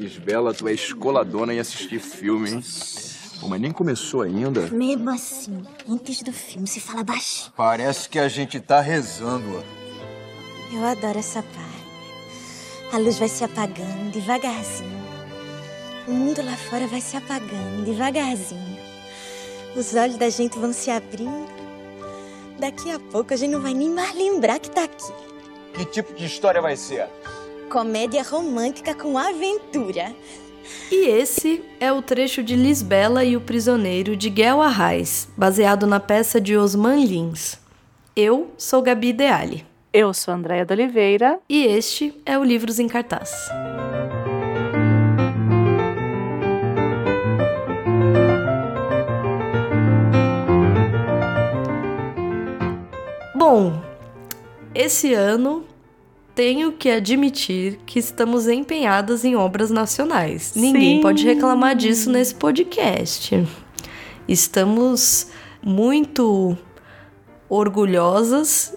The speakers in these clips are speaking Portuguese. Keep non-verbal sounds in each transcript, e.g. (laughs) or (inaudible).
Lisbela, tu é escoladona em assistir filme, hein? Pô, mas nem começou ainda. Mesmo assim, antes do filme se fala baixinho. Parece que a gente tá rezando. Eu adoro essa parte. A luz vai se apagando devagarzinho. O mundo lá fora vai se apagando devagarzinho. Os olhos da gente vão se abrindo. Daqui a pouco a gente não vai nem mais lembrar que tá aqui. Que tipo de história vai ser? Comédia romântica com aventura. E esse é o trecho de Lisbela e o Prisioneiro de Guel Arraes, baseado na peça de Osman Lins. Eu sou Gabi Deali. Eu sou Andréia de Oliveira. E este é o Livros em Cartaz. Bom, esse ano tenho que admitir que estamos empenhadas em obras nacionais. Ninguém Sim. pode reclamar disso nesse podcast. Estamos muito orgulhosas.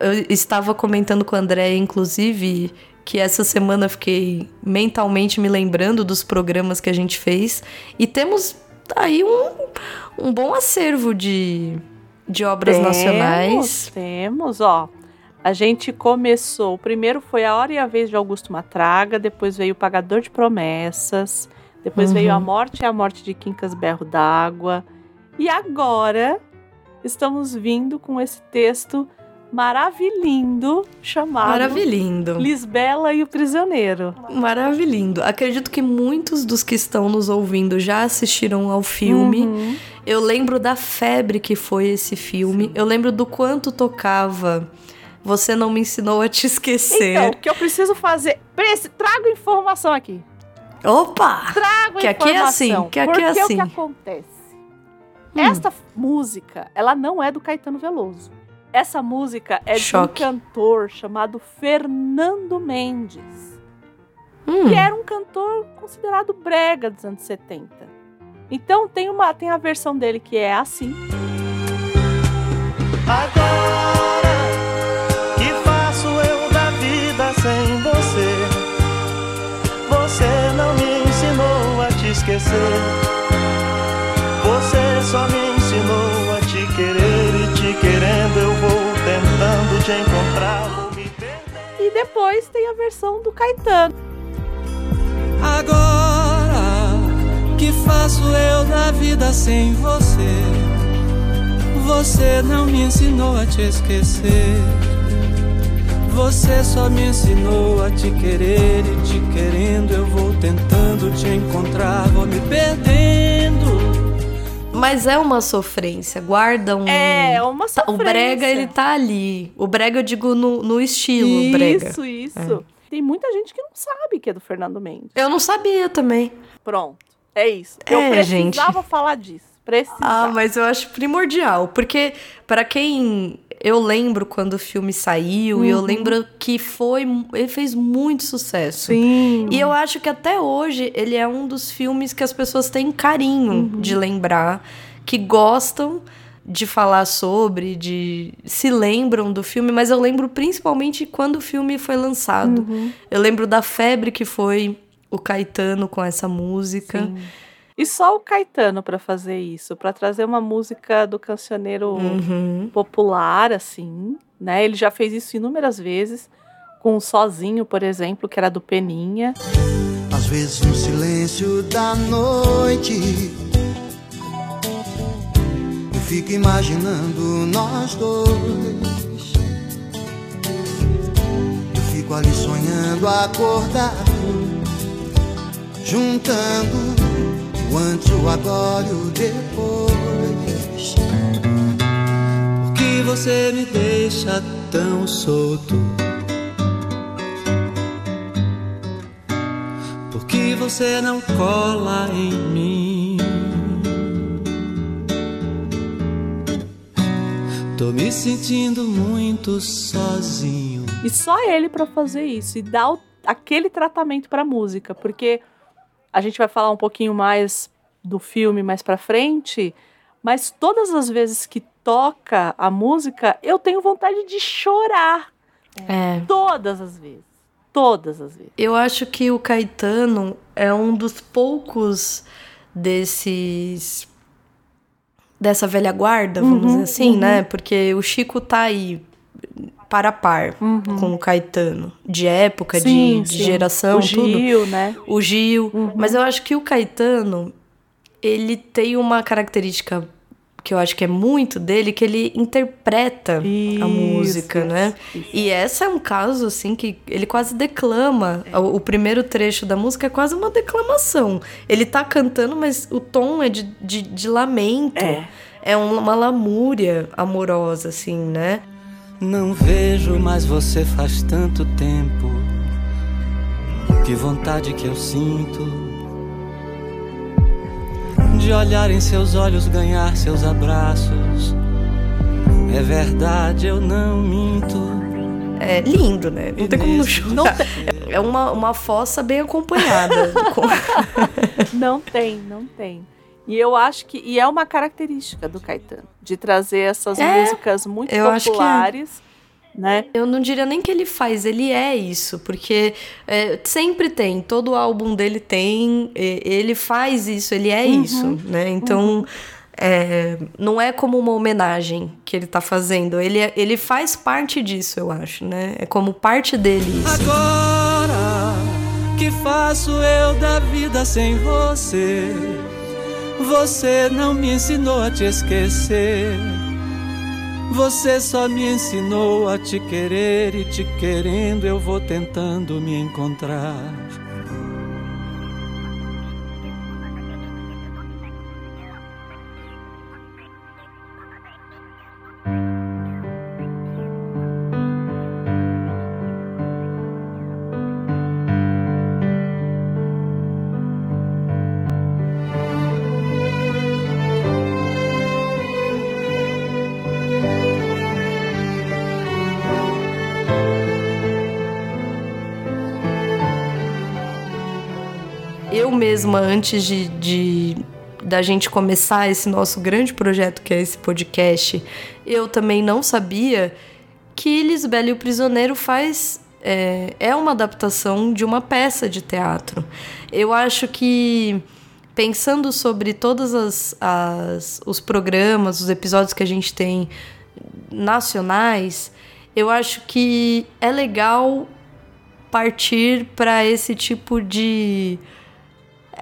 Eu estava comentando com o André, inclusive, que essa semana fiquei mentalmente me lembrando dos programas que a gente fez. E temos aí um, um bom acervo de, de obras temos, nacionais. Temos, ó. A gente começou. O primeiro foi A Hora e a Vez de Augusto Matraga, depois veio O Pagador de Promessas, depois Uhum. veio A Morte e a Morte de Quincas Berro d'Água. E agora estamos vindo com esse texto maravilhindo chamado Maravilhindo. Lisbela e o Prisioneiro. Maravilhindo. Acredito que muitos dos que estão nos ouvindo já assistiram ao filme. Uhum. Eu lembro da febre que foi esse filme. Eu lembro do quanto tocava. Você não me ensinou a te esquecer. Então, o que eu preciso fazer? Preci- Trago informação aqui. Opa! Trago Que aqui é informação. assim, que aqui porque é o que assim. acontece? Hum. Esta música, ela não é do Caetano Veloso. Essa música é Choque. de um cantor chamado Fernando Mendes, Hum, que era um cantor considerado brega dos anos 70. Então tem uma tem a versão dele que é assim. Agora esquecer. Você só me ensinou a te querer e te querendo eu vou tentando te encontrar. Vou me perder. E depois tem a versão do Caetano. Agora que faço eu da vida sem você? Você não me ensinou a te esquecer. Você só me ensinou a te querer e te querendo eu vou tentando te encontrar, vou me perdendo. Mas é uma sofrência. Guarda um. É, uma Tá, O brega, sofrência. ele tá ali. O brega, eu digo, no, no estilo brega. Isso, isso. Tem muita gente que não sabe que é do Fernando Mendes. Eu não sabia também. Pronto. É isso. Eu É, precisava gente. falar disso. Precisava. Ah, mas eu acho primordial, porque pra quem eu lembro quando o filme saiu e eu lembro que foi, ele fez muito sucesso. Sim. E eu acho que até hoje ele é um dos filmes que as pessoas têm carinho de lembrar, que gostam de falar sobre, de se lembram do filme, mas eu lembro principalmente quando o filme foi lançado. Eu lembro da febre que foi o Caetano com essa música. Sim. E só o Caetano pra fazer isso, pra trazer uma música do cancioneiro Uhum. popular, assim, né? Ele já fez isso inúmeras vezes, com o Sozinho, por exemplo, que era do Peninha. Às vezes no silêncio da noite Eu fico imaginando nós dois Eu fico ali sonhando acordado Juntando antes, o agora e o depois Por que você me deixa tão solto? Por que você não cola em mim? Tô me sentindo muito sozinho. E só ele pra fazer isso e dar o- aquele tratamento pra música, porque a gente vai falar um pouquinho mais do filme mais pra frente, mas todas as vezes que toca a música, eu tenho vontade de chorar. É. Todas as vezes. Todas as vezes. Eu acho que o Caetano é um dos poucos desses. dessa velha guarda, vamos Uhum, dizer assim, uhum. né? Porque o Chico tá aí para a par com o Caetano, de época, de, Sim, de sim. geração, O tudo. Gil, né? O Gil. Mas eu acho que o Caetano, ele tem uma característica que eu acho que é muito dele, que ele interpreta a Isso, música, né? E essa é um caso, assim, que ele quase declama. O, o primeiro trecho da música é quase uma declamação. Ele tá cantando, mas o tom é de, de, de lamento. É. É um- uma lamúria amorosa, assim, né? Não vejo mais você faz tanto tempo. Que vontade que eu sinto de olhar em seus olhos, ganhar seus abraços. É verdade, eu não minto. É lindo, né? Não tem como não chorar. É uma, uma fossa bem acompanhada. com- (laughs) Não tem, não tem. E eu acho que. E é uma característica do Caetano, de trazer essas É, músicas muito eu acho que é. populares, né? Eu não diria nem que ele faz, ele é isso, porque é, sempre tem, todo álbum dele tem, e- ele faz isso, ele é Uhum, isso, né? Então, é, não é como uma homenagem que ele tá fazendo, ele, é- ele faz parte disso, eu acho, né? É como parte dele isso. Agora que faço eu da vida sem você? Você não me ensinou a te esquecer. Você só me ensinou a te querer e te querendo eu vou tentando me encontrar. Mesma, antes de, de da gente começar esse nosso grande projeto que é esse podcast, eu também não sabia que Lisbela e o Prisioneiro faz é, é uma adaptação de uma peça de teatro. Eu acho que pensando sobre todos as, as, os programas, os episódios que a gente tem nacionais, eu acho que é legal partir para esse tipo de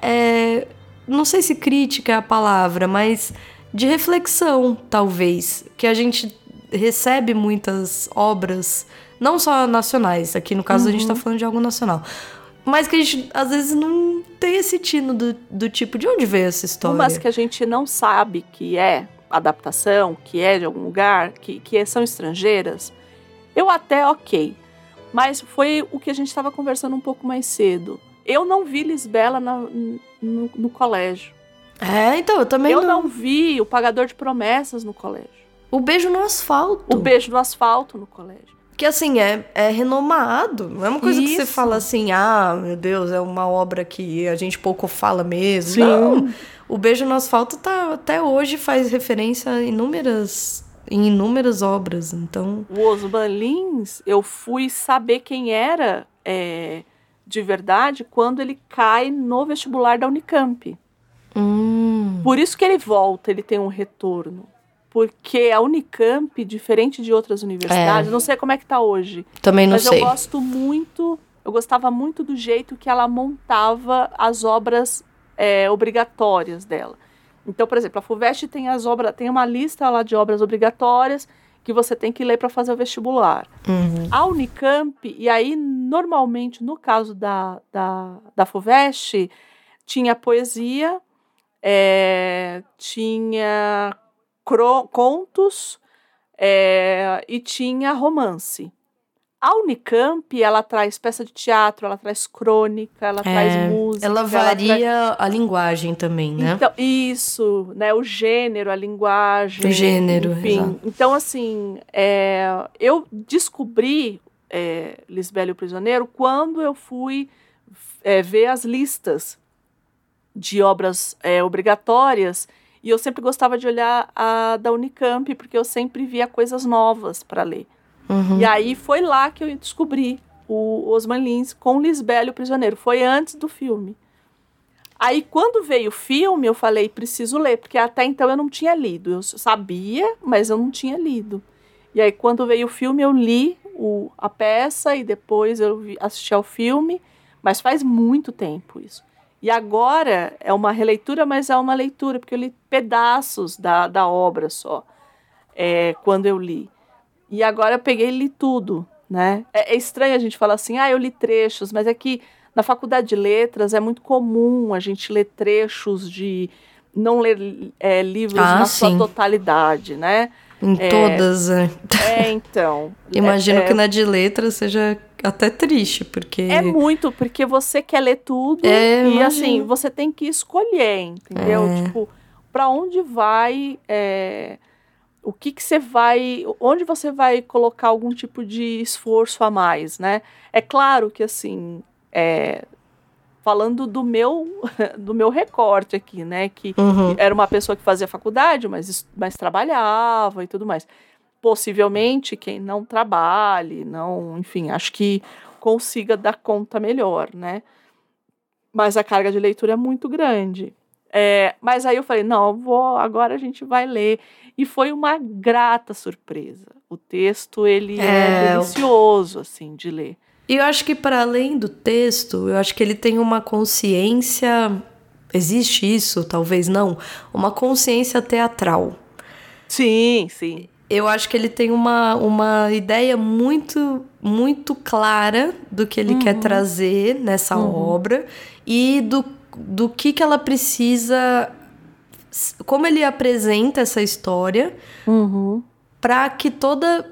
é, não sei se crítica é a palavra, mas de reflexão, talvez. Que a gente recebe muitas obras, não só nacionais, aqui no caso a gente tá falando de algo nacional. Mas que a gente, às vezes, não tem esse tino do, do tipo, de onde veio essa história? Umas que a gente não sabe que é adaptação, que é de algum lugar, que, que são estrangeiras, eu até ok. Mas foi o que a gente estava conversando um pouco mais cedo. Eu não vi Lisbela na- no, no colégio. É, então, eu também Eu não. não vi o Pagador de Promessas no colégio. O beijo no asfalto. O Beijo no Asfalto no colégio. Que assim, é, é renomado. Não é uma coisa que você Isso. fala assim, ah, meu Deus, é uma obra que a gente pouco fala mesmo. Sim. Não. O Beijo no Asfalto tá, até hoje faz referência a inúmeras, em inúmeras obras. Então. O Osman Lins, eu fui saber quem era é, de verdade quando ele cai no vestibular da Unicamp. Hum, Por isso que ele volta, ele tem um retorno. Porque a Unicamp, diferente de outras universidades, não sei como é que tá hoje, também não mas sei. eu gosto muito, eu gostava muito do jeito que ela montava as obras é, obrigatórias dela. Então, por exemplo, a FUVEST tem as obras, tem uma lista lá de obras obrigatórias que você tem que ler para fazer o vestibular. Uhum. A Unicamp, e aí, normalmente, no caso da, da, da FUVEST, tinha poesia, é, tinha contos é, e tinha romance. A Unicamp, ela traz peça de teatro, ela traz crônica, ela traz música. É, Ela traz- varia a linguagem também, né? então, isso, né? O gênero, a linguagem. O gênero, enfim. exato. Então, assim, é, eu descobri é, Lisbela e o Prisioneiro quando eu fui é, ver as listas de obras é, obrigatórias e eu sempre gostava de olhar a da Unicamp, porque eu sempre via coisas novas para ler. Uhum. E aí foi lá que eu descobri o Osman Lins com Lisbela e o Prisioneiro. Foi antes do filme. Aí, quando veio o filme, eu falei, preciso ler, porque até então eu não tinha lido. Eu sabia, mas eu não tinha lido. E aí, quando veio o filme, eu li o, a peça e depois eu vi, assisti ao filme, mas faz muito tempo isso. E agora é uma releitura, mas é uma leitura, porque eu li pedaços da, da obra só, é, quando eu li. E agora eu peguei e li tudo, né? É, é estranho a gente falar assim, ah, eu li trechos, mas é que na faculdade de letras é muito comum a gente ler trechos de. não ler é, livros Ah, na sim. sua totalidade, né? Em É. todas. é. É, então. (laughs) Imagino é, que na de letras seja até triste, porque. É muito, porque você quer ler tudo É, e imagino. assim, você tem que escolher, entendeu? É. Tipo, para onde vai. O que que você vai. Onde você vai colocar algum tipo de esforço a mais, né? É claro que assim. é, falando do meu (laughs) do meu recorte aqui, né? Que Uhum. era uma pessoa que fazia faculdade, mas, mas trabalhava e tudo mais. Possivelmente quem não trabalhe, não, enfim, acho que consiga dar conta melhor, né? Mas a carga de leitura é muito grande. É, mas aí eu falei, não, vou, agora a gente vai ler. E foi uma grata surpresa. O texto, ele é, É, delicioso, assim, de ler. E eu acho que para além do texto, eu acho que ele tem uma consciência. Existe isso, talvez não, uma consciência teatral. Sim, sim. Eu acho que ele tem uma, uma ideia muito, muito clara do que ele quer trazer nessa obra e do, do que, que ela precisa. Como ele apresenta essa história para que toda,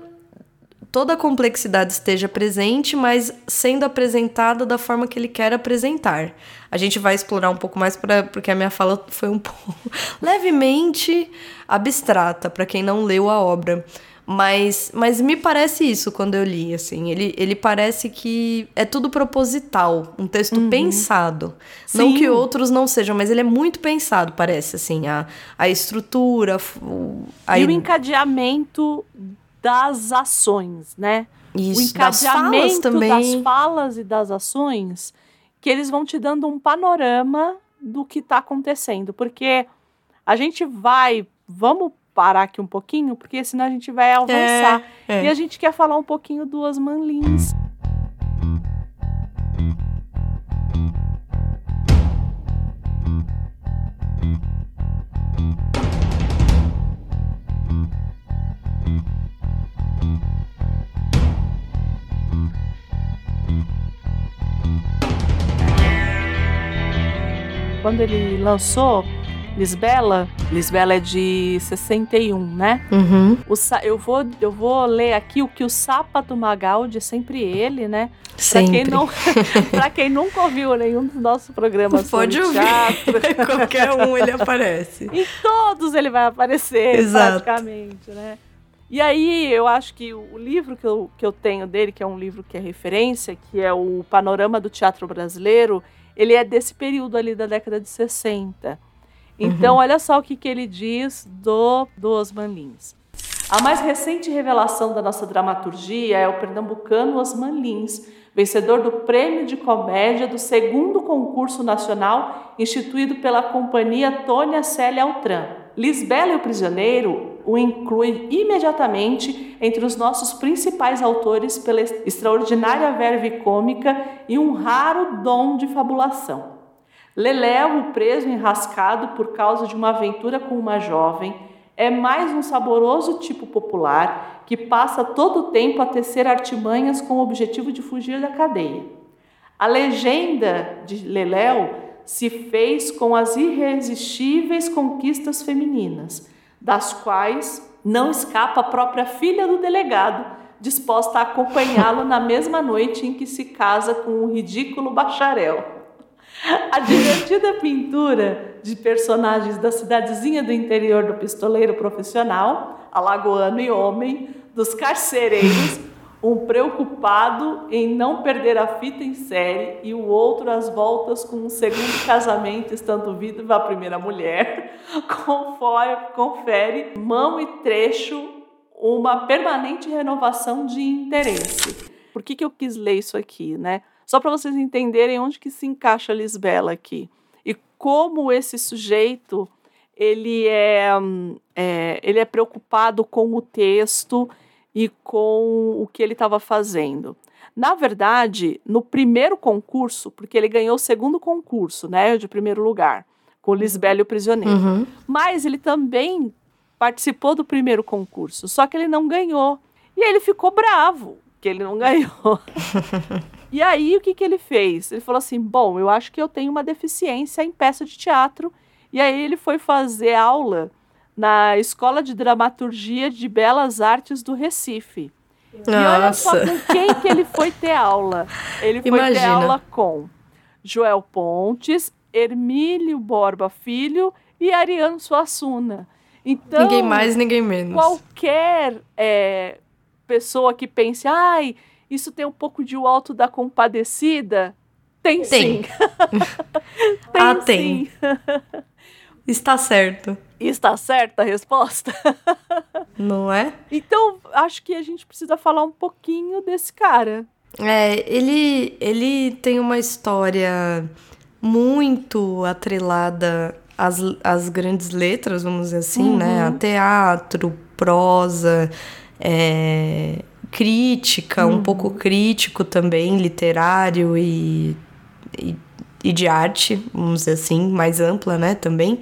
toda a complexidade esteja presente, mas sendo apresentada da forma que ele quer apresentar. A gente vai explorar um pouco mais pra, porque a minha fala foi um (laughs) pouco levemente abstrata para quem não leu a obra. Mas, mas me parece isso quando eu li, assim. Ele, ele parece que é tudo proposital, um texto pensado. Não Sim. que outros não sejam, mas ele é muito pensado, parece, assim. A, a estrutura, o- a e o encadeamento das ações, né? o Isso, das falas encadeamento também. das falas e das ações, que eles vão te dando um panorama do que está acontecendo. Porque a gente vai, vamos parar aqui um pouquinho, porque senão a gente vai avançar. é. E a gente quer falar um pouquinho do Osman Lins. Quando ele lançou Lisbela, Lisbela é de 61, né? Uhum. O eu, vou, eu vou ler aqui o que o Sapa do Magaldi, sempre ele, né? Pra Sempre. quem, não, (laughs) pra quem nunca ouviu nenhum dos nossos programas Pode ouvir. teatro, (laughs) Qualquer um ele aparece. (laughs) em todos ele vai aparecer, Exato. praticamente, né? E aí, eu acho que o livro que eu, que eu tenho dele, que é um livro que é referência, que é o Panorama do Teatro Brasileiro, ele é desse período ali da década de 60. Então, olha só o que, que ele diz do, do Osman Lins. A mais recente revelação da nossa dramaturgia é o pernambucano Osman Lins, vencedor do Prêmio de Comédia do segundo concurso nacional instituído pela companhia Tônia Célia Altran. Lisbela e o Prisioneiro o inclui imediatamente entre os nossos principais autores pela extraordinária verve cômica e um raro dom de fabulação. Leléu, o preso enrascado por causa de uma aventura com uma jovem, é mais um saboroso tipo popular que passa todo o tempo a tecer artimanhas com o objetivo de fugir da cadeia. A legenda de Leléu se fez com as irresistíveis conquistas femininas, das quais não escapa a própria filha do delegado, disposta a acompanhá-lo na mesma noite em que se casa com um ridículo bacharel. (laughs) A divertida pintura de personagens da cidadezinha do interior do pistoleiro profissional, alagoano e homem, dos carcereiros, um preocupado em não perder a fita em série e o outro às voltas com um segundo casamento, estando viva a primeira mulher, (laughs) confere, confere mão e trecho uma permanente renovação de interesse. por que, que eu quis ler isso aqui, né? Só para vocês entenderem onde que se encaixa a Lisbela aqui e como esse sujeito ele é, é ele é preocupado com o texto e com o que ele estava fazendo. Na verdade, no primeiro concurso, porque ele ganhou o segundo concurso, né, de primeiro lugar, com Lisbelo o Prisioneiro. Uhum. Mas ele também participou do primeiro concurso, só que ele não ganhou. E aí ele ficou bravo que ele não ganhou. (laughs) e aí o que, que ele fez? Ele falou assim: bom, eu acho que eu tenho uma deficiência em peça de teatro. E aí ele foi fazer aula na Escola de Dramaturgia de Belas Artes do Recife. Nossa. E olha só com quem que ele foi ter aula. Ele foi ter Imagina. aula com Joel Pontes, Hermílio Borba Filho e Ariano Suassuna. Então, ninguém mais, ninguém menos. qualquer é, pessoa que pense, ai, isso tem um pouco de o alto da compadecida, tem, Tem. sim. (laughs) Ah, sim. tem. (laughs) Está certo, Está certa a resposta? (laughs) não é? Então, acho que a gente precisa falar um pouquinho desse cara. É, ele, ele tem uma história muito atrelada às, às grandes letras, vamos dizer assim, né? A teatro, prosa, é, crítica, um pouco crítico também, literário e, e, e de arte, vamos dizer assim, mais ampla, né? Também.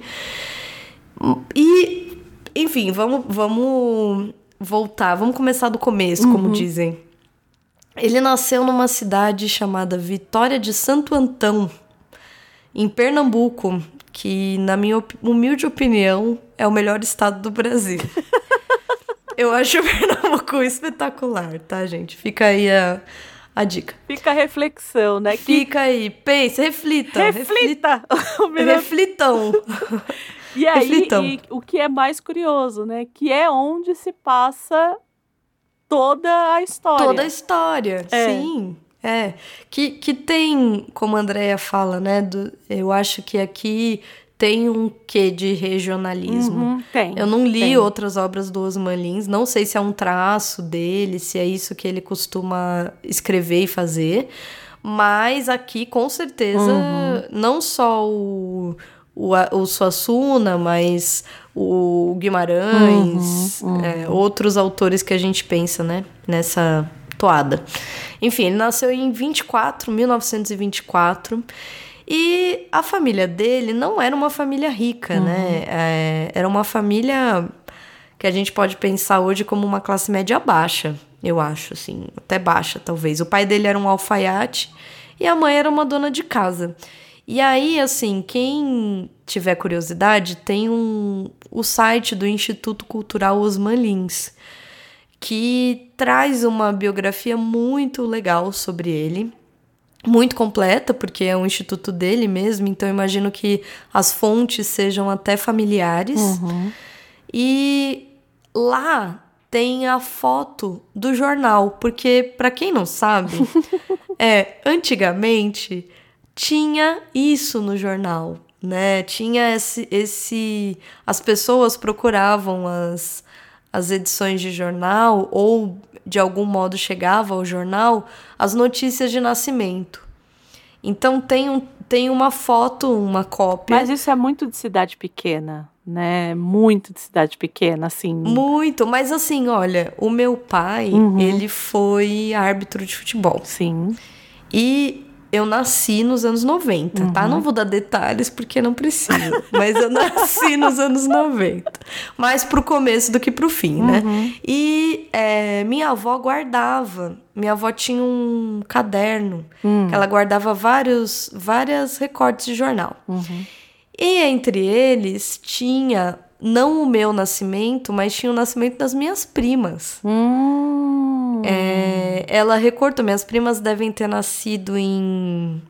E, enfim, vamos, vamos voltar, vamos começar do começo, como dizem. Ele nasceu numa cidade chamada Vitória de Santo Antão, em Pernambuco, que, na minha humilde opinião, é o melhor estado do Brasil. (laughs) Eu acho (laughs) Pernambuco espetacular, tá, gente? Fica aí a, a dica. Fica a reflexão, né? Que Fica aí, pense, reflita. reflita! (laughs) o refli- melhor- Reflitam. (laughs) E aí, reflitam. e o que é mais curioso, né? Que é onde se passa toda a história. Toda a história, É. sim. É. Que, que tem, como a Andrea fala, né? do- eu acho que aqui tem um quê de regionalismo. Uhum, tem. Eu não li tem. outras obras do Osman Lins, não sei se é um traço dele, se é isso que ele costuma escrever e fazer, mas aqui com certeza Uhum. não só o, o, o Suassuna, mas o Guimarães, Uhum, é, outros autores que a gente pensa, né, nessa toada. Enfim, ele nasceu em 24, 1924. E a família dele não era uma família rica, né? É, era uma família que a gente pode pensar hoje como uma classe média baixa, eu acho, assim, até baixa, talvez. O pai dele era um alfaiate e a mãe era uma dona de casa. E aí, assim, quem tiver curiosidade, tem um, o site do Instituto Cultural Osman Lins, que traz uma biografia muito legal sobre ele muito completa, porque é um instituto dele mesmo, então imagino que as fontes sejam até familiares. E lá tem a foto do jornal, porque para quem não sabe, (laughs) é, antigamente tinha isso no jornal, né? Tinha esse, esse as pessoas procuravam as as edições de jornal ou de algum modo chegava ao jornal as notícias de nascimento. Então tem, um, tem uma foto, uma cópia. Mas isso é muito de cidade pequena, né? Muito de cidade pequena, assim. Muito, mas assim, olha, o meu pai, Uhum. ele foi árbitro de futebol. Sim. E eu nasci nos anos 90, tá? Não vou dar detalhes porque não preciso, (laughs) mas eu nasci nos anos 90. Mais pro começo do que pro fim, né? E é, minha avó guardava. Minha avó tinha um caderno que ela guardava vários, várias recortes de jornal. E entre eles tinha não o meu nascimento, mas tinha o nascimento das minhas primas. Hum. É, ela recortou, minhas primas devem ter nascido em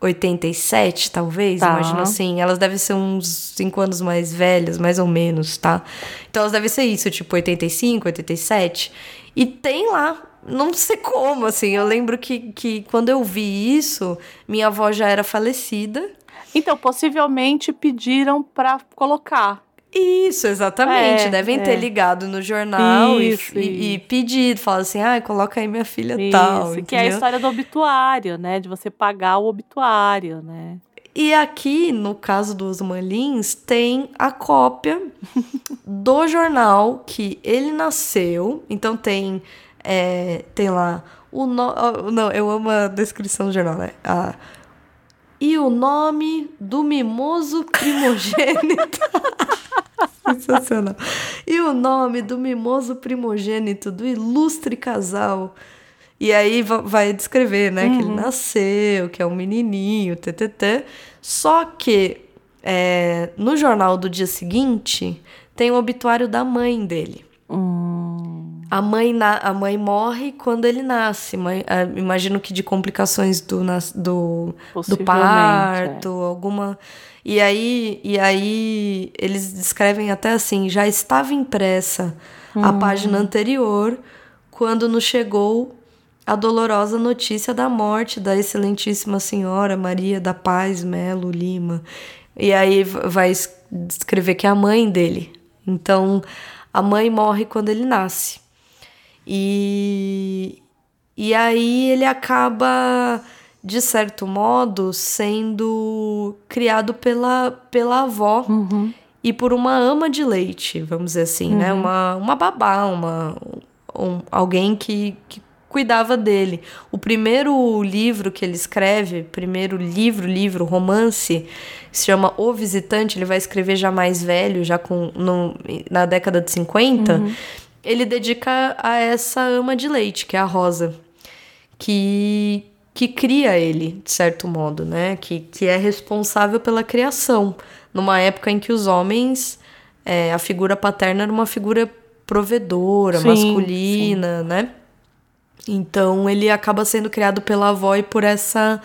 87, talvez, Tá. imagino assim. Elas devem ser uns 5 anos mais velhas, mais ou menos, tá? Então elas devem ser isso, tipo 85, 87. E tem lá, não sei como, assim. Eu lembro que, que quando eu vi isso, minha avó já era falecida. Então, possivelmente pediram para colocar. Isso, exatamente. É, Devem é. ter ligado no jornal e- Isso, e, e isso. pedido, falado assim, ah, coloca aí minha filha tal. Isso, que é a história do obituário, né? De você pagar o obituário, né? E aqui, no caso dos Malins, tem a cópia (laughs) do jornal que ele nasceu. Então tem, é, tem lá o no... Não, eu amo a descrição do jornal, né? A- E o nome do mimoso primogênito. (laughs) (laughs) Sensacional. E o nome do mimoso primogênito do ilustre casal. E aí va- vai descrever, né, que ele nasceu, que é um menininho, ttt. Só que é, no jornal do dia seguinte tem o obituário da mãe dele. A mãe, na, a mãe morre quando ele nasce. Mãe, ah, imagino que de complicações do, nas- do, do parto, alguma. E aí, e aí eles descrevem até assim: já estava impressa a página anterior quando nos chegou a dolorosa notícia da morte da excelentíssima senhora Maria da Paz Melo Lima. E aí vai es- descrever que é a mãe dele. Então, a mãe morre quando ele nasce. E, e aí ele acaba, de certo modo, sendo criado pela, pela avó e por uma ama de leite, vamos dizer assim, né? Uma, uma babá, uma, um, alguém que, que cuidava dele. O primeiro livro que ele escreve, primeiro livro, livro, romance, se chama O Visitante, ele vai escrever já mais velho, já com no, na década de 50, ele dedica a essa ama de leite, que é a Rosa, que, que cria ele, de certo modo, né? Que, que é responsável pela criação, numa época em que os homens, é, a figura paterna era uma figura provedora, Sim, masculina, né? Então ele acaba sendo criado pela avó e por essa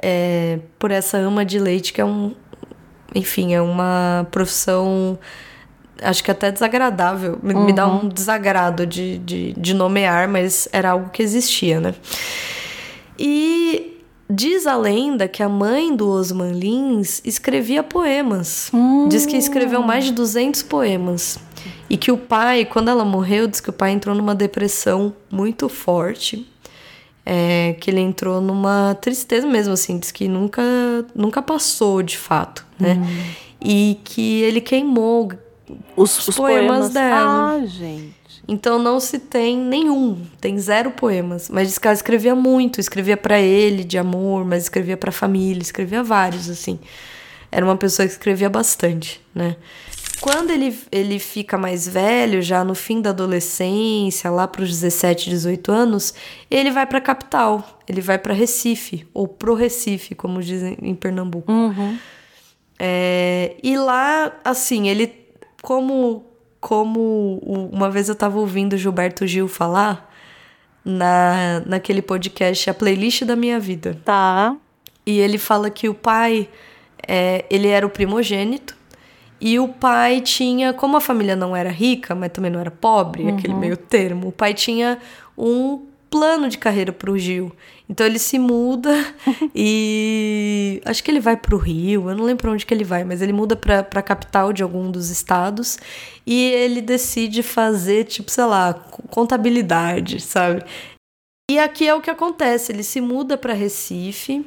é, por essa ama de leite que é um enfim é uma profissão acho que até desagradável. Me, me dá um desagrado de, de, de nomear mas era algo que existia né e diz a lenda que a mãe do Osman Lins escrevia poemas diz que escreveu mais de 200 poemas e que o pai, quando ela morreu, diz que o pai entrou numa depressão muito forte. É, que ele entrou numa tristeza mesmo, assim, diz que nunca, nunca passou de fato, né? E que ele queimou Os, os poemas dela. Ah, gente. Então não se tem nenhum, tem zero poemas. Mas que ela escrevia muito, escrevia pra ele de amor, mas escrevia pra família, escrevia vários, assim. Era uma pessoa que escrevia bastante, né? Quando ele, ele fica mais velho, já no fim da adolescência, lá pros 17, 18 anos, ele vai pra capital, ele vai pra Recife, ou pro Recife, como dizem em Pernambuco. É, e lá, assim, ele, como, como uma vez eu tava ouvindo o Gilberto Gil falar na, naquele podcast A Playlist da Minha Vida. Tá. E ele fala que o pai, é, ele era o primogênito. E o pai tinha, como a família não era rica, mas também não era pobre, aquele meio termo, o pai tinha um plano de carreira pro Gil. Então ele se muda (laughs) e acho que ele vai pro Rio, eu não lembro onde que ele vai, mas ele muda pra, pra capital de algum dos estados e ele decide fazer, tipo, sei lá, contabilidade, sabe? E aqui é o que acontece, ele se muda para Recife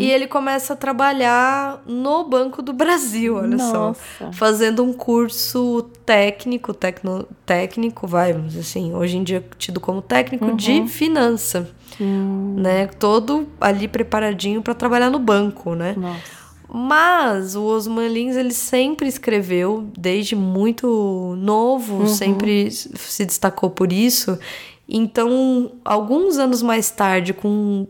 e ele começa a trabalhar no Banco do Brasil, olha Nossa. só, fazendo um curso técnico, tecno, técnico, vai, assim, hoje em dia tido como técnico de finança, né? Todo ali preparadinho para trabalhar no banco, né? Nossa. Mas o Osman Lins, ele sempre escreveu, desde muito novo, sempre s- se destacou por isso. Então, alguns anos mais tarde, com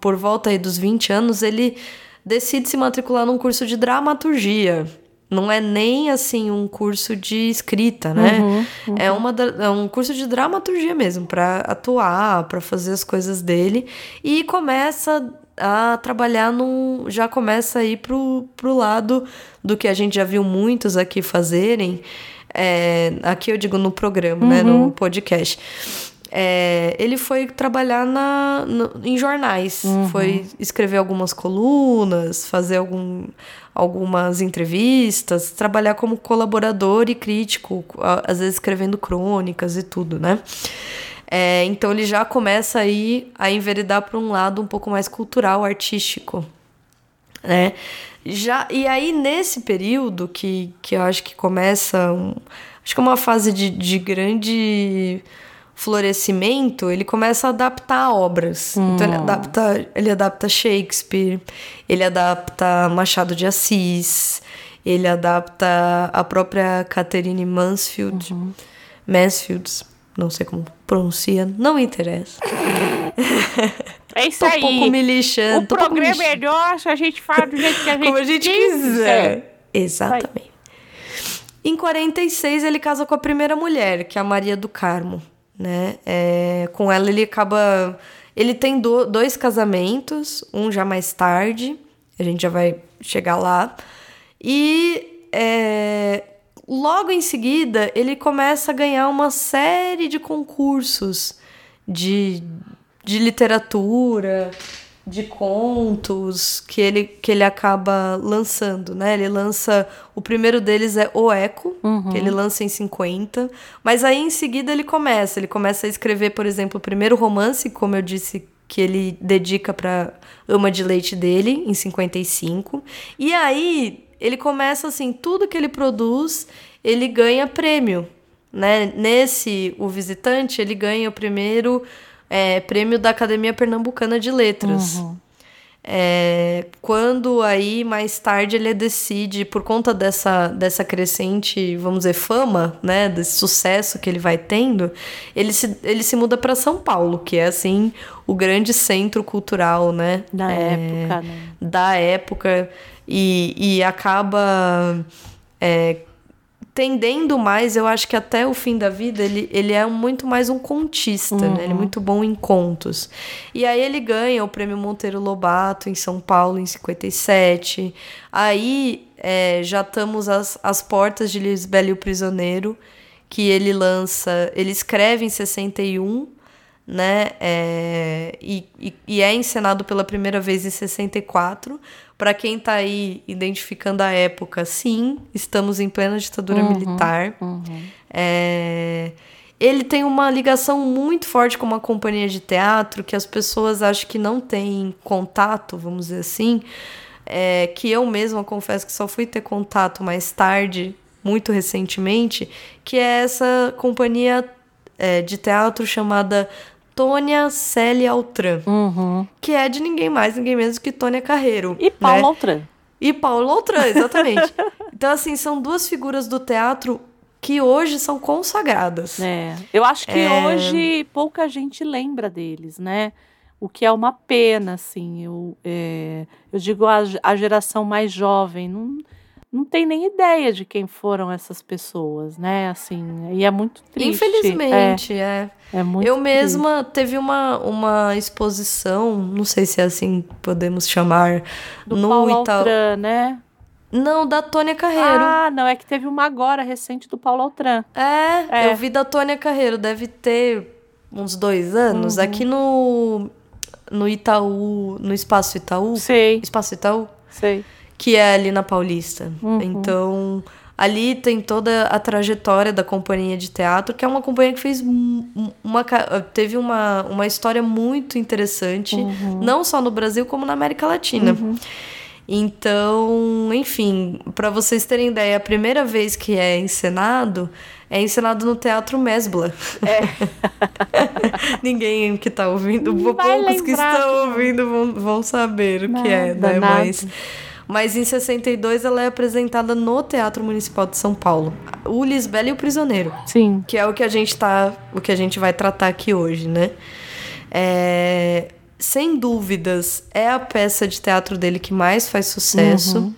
por volta aí dos 20 anos, ele decide se matricular num curso de dramaturgia. Não é nem assim um curso de escrita, né? É, uma, é um curso de dramaturgia mesmo, para atuar, para fazer as coisas dele. E começa a trabalhar num. Já começa a ir pro, pro lado do que a gente já viu muitos aqui fazerem. É, aqui eu digo no programa, né? No podcast. é, ele foi trabalhar na, no- em jornais. Foi escrever algumas colunas, fazer algum, algumas entrevistas, trabalhar como colaborador e crítico, às vezes escrevendo crônicas e tudo, né? É, então ele já começa aí a enveredar para um lado um pouco mais cultural, artístico né? Já, e aí, nesse período que, que eu acho que começa, um, acho que é uma fase de, de grande florescimento, ele começa a adaptar obras. Então ele adapta, ele adapta Shakespeare, ele adapta Machado de Assis, ele adapta a própria Catherine Mansfield, Mansfield, não sei como pronuncia, não interessa. (laughs) É isso Tô um aí. pouco me lixando. o tô um pouco me programa é nosso, a gente fala do jeito que a gente, (laughs) como a gente quiser. Exatamente. Em 46, ele casa com a primeira mulher, que é a Maria do Carmo. Né? É, com ela, ele acaba. Ele tem do- dois casamentos, um já mais tarde, a gente já vai chegar lá. E é, logo em seguida, ele começa a ganhar uma série de concursos de, de literatura, de contos que ele, que ele acaba lançando, né? Ele lança. O primeiro deles é O Eco, que ele lança em 50. Mas aí em seguida ele começa. Ele começa a escrever, por exemplo, o primeiro romance, como eu disse, que ele dedica para Ama de Leite dele, em 55. E aí ele começa assim: tudo que ele produz, ele ganha prêmio. Né? Nesse, o visitante, ele ganha o primeiro é, prêmio da Academia Pernambucana de Letras. É, quando aí, mais tarde, ele decide, por conta dessa, dessa crescente, vamos dizer, fama, né? Desse sucesso que ele vai tendo, ele se, ele se muda para São Paulo, que é, assim, o grande centro cultural, né? Da É, época, né? da época e, e acaba é, tendendo mais, eu acho que até o fim da vida ele, ele é muito mais um contista, né? Ele é muito bom em contos. E aí ele ganha o prêmio Monteiro Lobato em São Paulo em 57. Aí é, já estamos às, às portas de Lisbela e o Prisioneiro, que ele lança, ele escreve em 61 né? É, e, e, e é encenado pela primeira vez em 64. Para quem tá aí identificando a época, sim, estamos em plena ditadura militar. É, ele tem uma ligação muito forte com uma companhia de teatro que as pessoas acham que não têm contato, vamos dizer assim. É, que eu mesma confesso que só fui ter contato mais tarde, muito recentemente, que é essa companhia é, de teatro chamada Tônia Célia Altran, que é de ninguém mais, ninguém menos que Tônia Carreiro. E Paulo né? Altran. E Paulo Altran, exatamente. (laughs) então, assim, são duas figuras do teatro que hoje são consagradas. É, eu acho que É. hoje pouca gente lembra deles, né? O que é uma pena, assim. Eu, é, eu digo a, a geração mais jovem não, não tem nem ideia de quem foram essas pessoas, né? Assim, e é muito triste. Infelizmente, é. É, é muito Eu triste. mesma teve uma, uma exposição, não sei se é assim podemos chamar, Do no Paulo Ita... Altran, né? Não, da Tônia Carreiro. Ah, não, é que teve uma agora recente do Paulo Altran. É, É. eu vi da Tônia Carreiro, deve ter uns dois anos, Uhum. aqui no, no Itaú, no Espaço Itaú. Sei, Espaço Itaú, sei. Que é ali na Paulista. Uhum. Então, ali tem toda a trajetória da companhia de teatro, que é uma companhia que fez um- um- uma teve uma, uma história muito interessante, Uhum. não só no Brasil como na América Latina. Então, enfim, para vocês terem ideia, a primeira vez que é encenado é encenado no Teatro Mesbla. (laughs) Ninguém que tá ouvindo, vai poucos que lembrar, estão não. ouvindo vão, vão saber o que é, né? Mas, mas em 62 ela é apresentada no Teatro Municipal de São Paulo. O Lisbela e o Prisioneiro Sim. que é o que a gente tá, o que a gente vai tratar aqui hoje, né? É, sem dúvidas, é a peça de teatro dele que mais faz sucesso.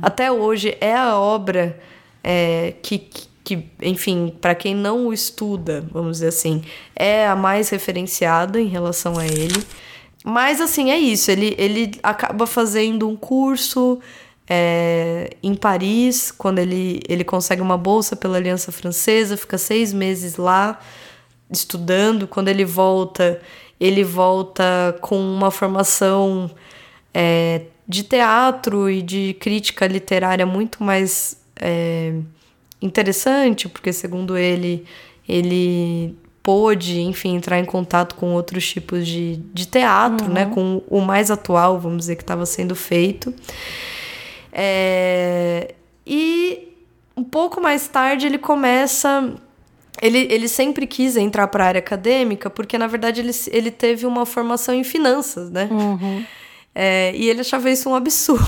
Até hoje é a obra é, que, que, que, enfim, para quem não o estuda, vamos dizer assim, é a mais referenciada em relação a ele. Mas assim, é isso. Ele, ele acaba fazendo um curso é, em Paris, quando ele, ele consegue uma bolsa pela Aliança Francesa, fica seis meses lá, estudando. Quando ele volta, ele volta com uma formação é, de teatro e de crítica literária muito mais é, interessante, porque segundo ele, ele pôde, enfim, entrar em contato com outros tipos de, de teatro, né? Com o mais atual, vamos dizer, que estava sendo feito. É, e um pouco mais tarde ele começa. Ele, ele sempre quis entrar para a área acadêmica, porque na verdade ele, ele teve uma formação em finanças, né? É, e ele achava isso um absurdo.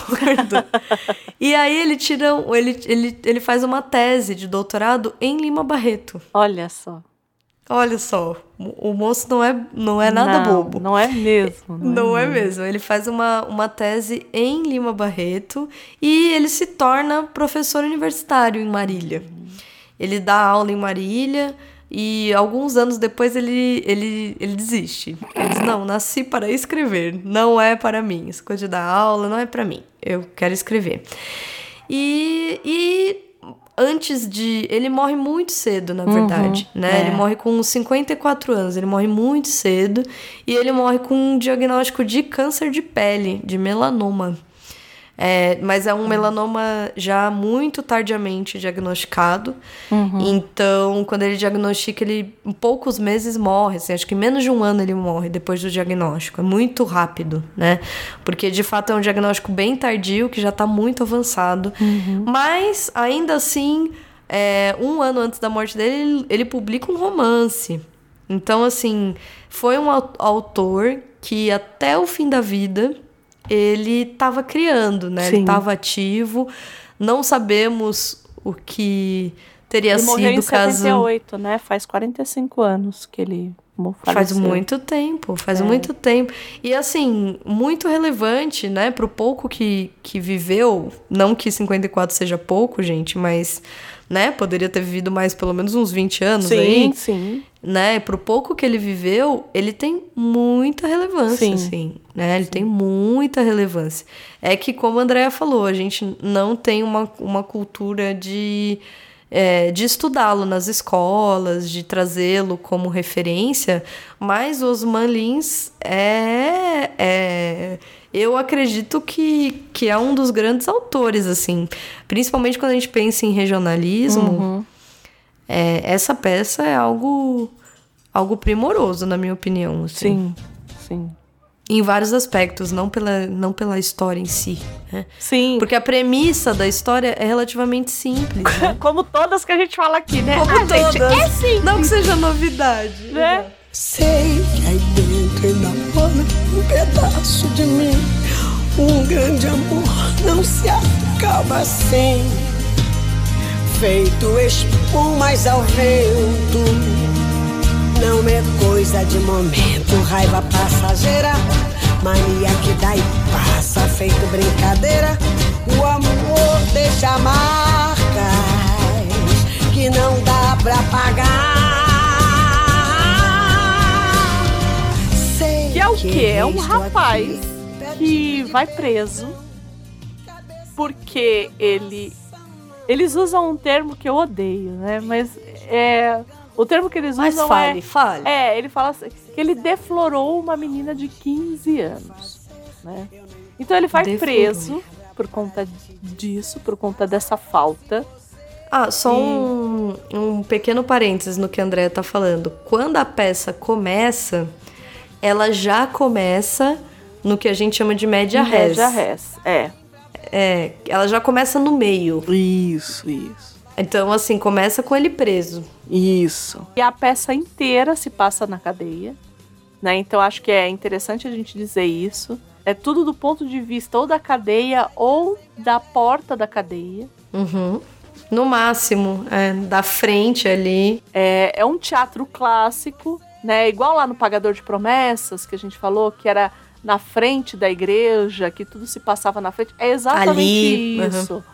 (laughs) e aí ele tira. Ele, ele, ele faz uma tese de doutorado em Lima Barreto. Olha só. Olha só, o moço não é, não é nada não, bobo. Não é mesmo. (laughs) Não é mesmo. Ele faz uma, uma tese em Lima Barreto e ele se torna professor universitário em Marília. Ele dá aula em Marília e alguns anos depois ele, ele, ele desiste. Ele diz: Não, nasci para escrever, não é para mim. Essa coisa de dar aula não é para mim. Eu quero escrever. E, e antes de. Ele morre muito cedo, na verdade. né? é. Ele morre com 54 anos, ele morre muito cedo. E ele morre com um diagnóstico de câncer de pele, de melanoma. É, mas é um melanoma já muito tardiamente diagnosticado. Então, quando ele diagnostica, ele em poucos meses morre. Assim, acho que em menos de um ano ele morre depois do diagnóstico. É muito rápido, né? Porque de fato é um diagnóstico bem tardio, que já está muito avançado. Mas, ainda assim, é, um ano antes da morte dele, ele, ele publica um romance. Então, assim, foi um au- autor que até o fim da vida ele estava criando, né? Ele Sim. estava ativo. Não sabemos o que teria Ele morreu em sido caso 78, né? Faz 45 anos que ele mo- Faz faleceu. muito tempo, faz É. muito tempo. E assim, muito relevante, né, pro pouco que, que viveu. Não que 54 seja pouco, gente, mas, né, poderia ter vivido mais pelo menos uns 20 anos Sim, aí. sim. Né, pro pouco que ele viveu, ele tem muita relevância, Sim. assim, né? Ele tem muita relevância. É que, como a Andrea falou, a gente não tem uma, uma cultura de é, de estudá-lo nas escolas, de trazê-lo como referência, mas Osman Lins é, é eu acredito que, que é um dos grandes autores, assim, principalmente quando a gente pensa em regionalismo, Uhum. é, essa peça é algo algo primoroso, na minha opinião, assim. Sim, sim. Em vários aspectos, não pela, não pela história em si, né? Sim. Porque a premissa da história é relativamente simples, né? (laughs) Como todas que a gente fala aqui, né? Como Ah, gente, todas. é sim. Não que seja novidade. Né? Sei que aí dentro um pedaço de mim. Um grande amor não se acaba assim. Feito espumas ao vento. Não é coisa de momento, raiva passageira. Mania que dá e passa, feito brincadeira. O amor deixa marcas Que é um rapaz que vai preso porque ele. Eles usam um termo que eu odeio, né? Mas é. O termo que eles Mas usam fale, é. fale. É, ele fala assim, que ele deflorou uma menina de 15 anos, né? Então ele vai Deflorou. preso por conta disso, por conta dessa falta. Ah, só um, um pequeno parênteses no que a Andrea tá falando. Quando a peça começa, ela já começa no que a gente chama de média res. Média res. É. É, ela já começa no meio. Isso, isso. Então, assim, começa com ele preso. Isso. E a peça inteira se passa na cadeia, né? Então acho que é interessante a gente dizer isso. É tudo do ponto de vista ou da cadeia ou da porta da cadeia. Uhum. No máximo, é, da frente ali. É, é um teatro clássico, né? Igual lá no Pagador de Promessas, que a gente falou, que era na frente da igreja, que tudo se passava na frente. É exatamente Ali, uhum. isso.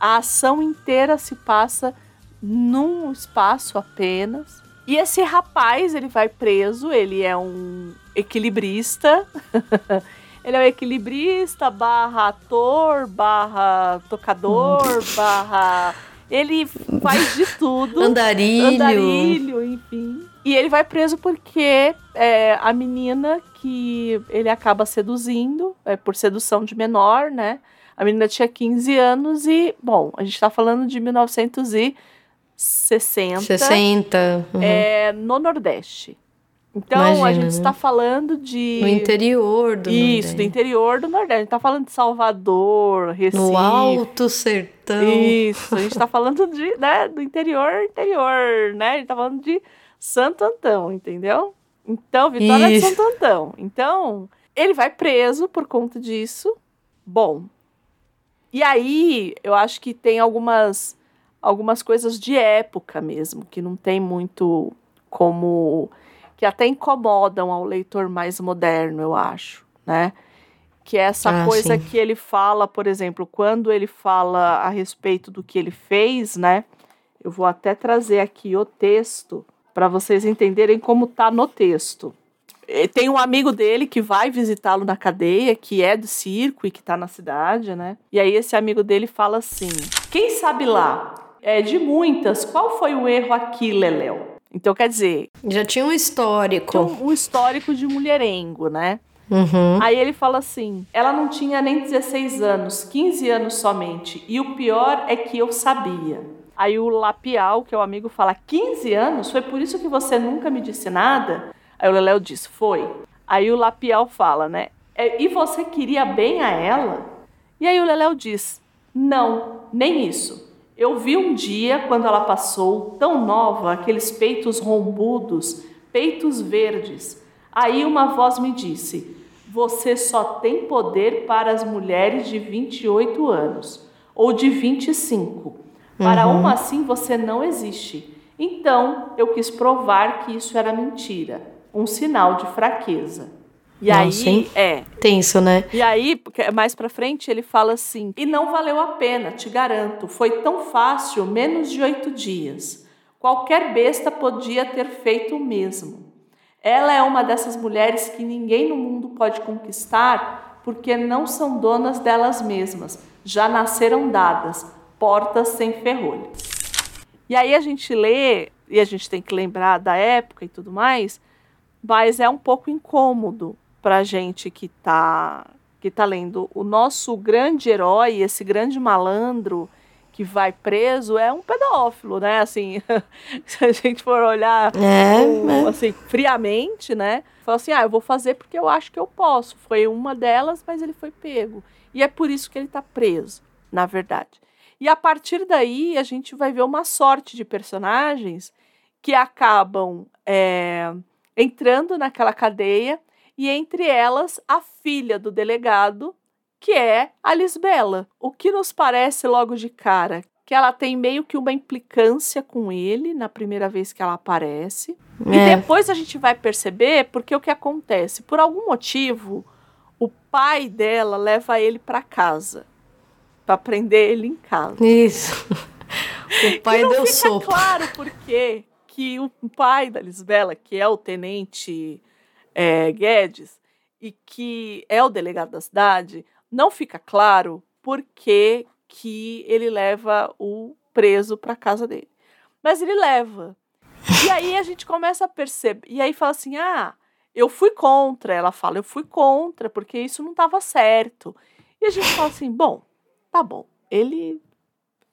A ação inteira se passa num espaço apenas. E esse rapaz, ele vai preso, ele é um equilibrista. (laughs) ele é um equilibrista, barra ator, barra tocador, barra. Ele faz de tudo. Andarilho. Andarilho, enfim. E ele vai preso porque é, a menina que ele acaba seduzindo, é, por sedução de menor, né? A menina tinha 15 anos e, bom, a gente tá falando de 1960. 60. uhum. É, no Nordeste. Então, a Imagina, gente né? está falando de. No interior do Isso, do Nordeste. interior do Nordeste. A gente tá falando de Salvador, Recife. No Alto Sertão. Isso, a gente tá falando de, né, do interior, interior, né? A gente tá falando de Santo Antão, entendeu? Então, Vitória Isso. de Santo Antão. Então, ele vai preso por conta disso. Bom. E aí, eu acho que tem algumas algumas coisas de época mesmo, que não tem muito como que até incomodam ao leitor mais moderno, eu acho, né? Que é essa Ah, coisa sim. que ele fala, por exemplo, quando ele fala a respeito do que ele fez, né? Eu vou até trazer aqui o texto para vocês entenderem como tá no texto. Tem um amigo dele que vai visitá-lo na cadeia, que é do circo e que tá na cidade, né? E aí esse amigo dele fala assim: Quem sabe lá? É de muitas, qual foi o erro aqui, Leléu? Então, quer dizer, Já tinha um histórico. um, um histórico de mulherengo, né? Uhum. Aí ele fala assim: ela não tinha nem 16 anos, 15 anos somente. E o pior é que eu sabia. Aí o Lapial, que é o amigo, fala: 15 anos? Foi por isso que você nunca me disse nada? Aí o Leléo diz: Foi. Aí o Lapial fala, né? "É, E você queria bem a ela? E aí o Leléo diz: Não, nem isso. Eu vi um dia, quando ela passou, tão nova, aqueles peitos rombudos, peitos verdes. Aí uma voz me disse: Você só tem poder para as mulheres de 28 anos ou de 25. Para uma assim você não existe. Então eu quis provar que isso era mentira, um sinal de fraqueza. E Nossa, aí, hein? é, Tenso, né? e aí, mais pra frente, ele fala assim: e não valeu a pena, te garanto. Foi tão fácil, menos de oito dias. Qualquer besta podia ter feito o mesmo. Ela é uma dessas mulheres que ninguém no mundo pode conquistar porque não são donas delas mesmas, já nasceram dadas, portas sem ferrolho. E aí a gente lê, e a gente tem que lembrar da época e tudo mais, mas é um pouco incômodo pra gente que tá, que tá lendo. O nosso grande herói, esse grande malandro que vai preso, é um pedófilo, né? Assim, (laughs) se a gente for olhar É, o- é. assim, friamente, né? Fala assim, ah, eu vou fazer porque eu acho que eu posso. Foi uma delas, mas ele foi pego. E é por isso que ele tá preso, na verdade. E a partir daí, a gente vai ver uma sorte de personagens que acabam é, entrando naquela cadeia, e entre elas, a filha do delegado, que é a Lisbela. O que nos parece logo de cara? Que ela tem meio que uma implicância com ele na primeira vez que ela aparece. E É. depois a gente vai perceber porque o que acontece? Por algum motivo, o pai dela leva ele para casa para prender ele em casa. Isso. (laughs) O pai não deu fica sopa. claro (laughs) por quê que o pai da Lisbela, que é o tenente é, Guedes e que é o delegado da cidade, não fica claro por que, que ele leva o preso para casa dele. Mas ele leva. E aí a gente começa a perceber. E aí fala assim: ah, eu fui contra. Ela fala: eu fui contra, porque isso não estava certo. E a gente fala assim: bom, tá bom. Ele.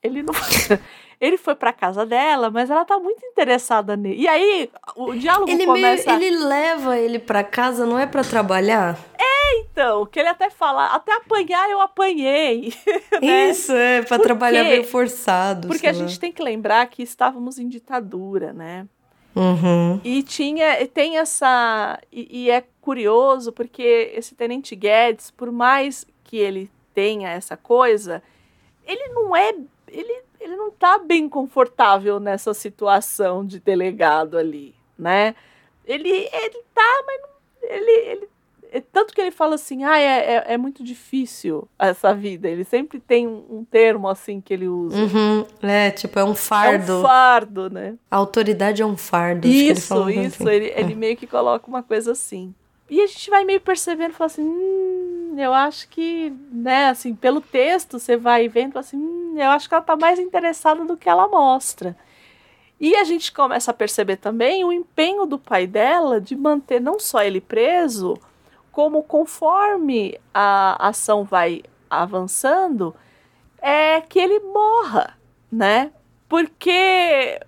Ele não. (laughs) Ele foi pra casa dela, mas ela tá muito interessada nele. E aí, o diálogo Ele, meio, começa. ele leva ele pra casa, não é pra trabalhar? Então, que ele até fala, até apanhar eu apanhei. (laughs) né? Isso, é, pra Por trabalhar meio forçado. Porque a lá. gente tem que lembrar que estávamos em ditadura, né? Uhum. E tinha, tem essa. E, e é curioso porque esse Tenente Guedes, por mais que ele tenha essa coisa, ele não é. Ele, ele não tá bem confortável nessa situação de delegado ali, né? Ele, ele tá, mas não, ele, ele. é Tanto que ele fala assim, ah, é, é, é muito difícil essa vida. Ele sempre tem um, um termo assim que ele usa. Uhum. É, tipo, é um É fardo. um fardo, né? A autoridade é um fardo. acho que ele Isso, isso. assim. Ele, ele meio que coloca uma coisa assim. E a gente vai meio percebendo, fala assim, hum, eu acho que, né, assim, pelo texto você vai vendo, assim, hum, eu acho que ela tá mais interessada do que ela mostra. E a gente começa a perceber também o empenho do pai dela de manter não só ele preso, como conforme a ação vai avançando, é que ele morra, né? Porque.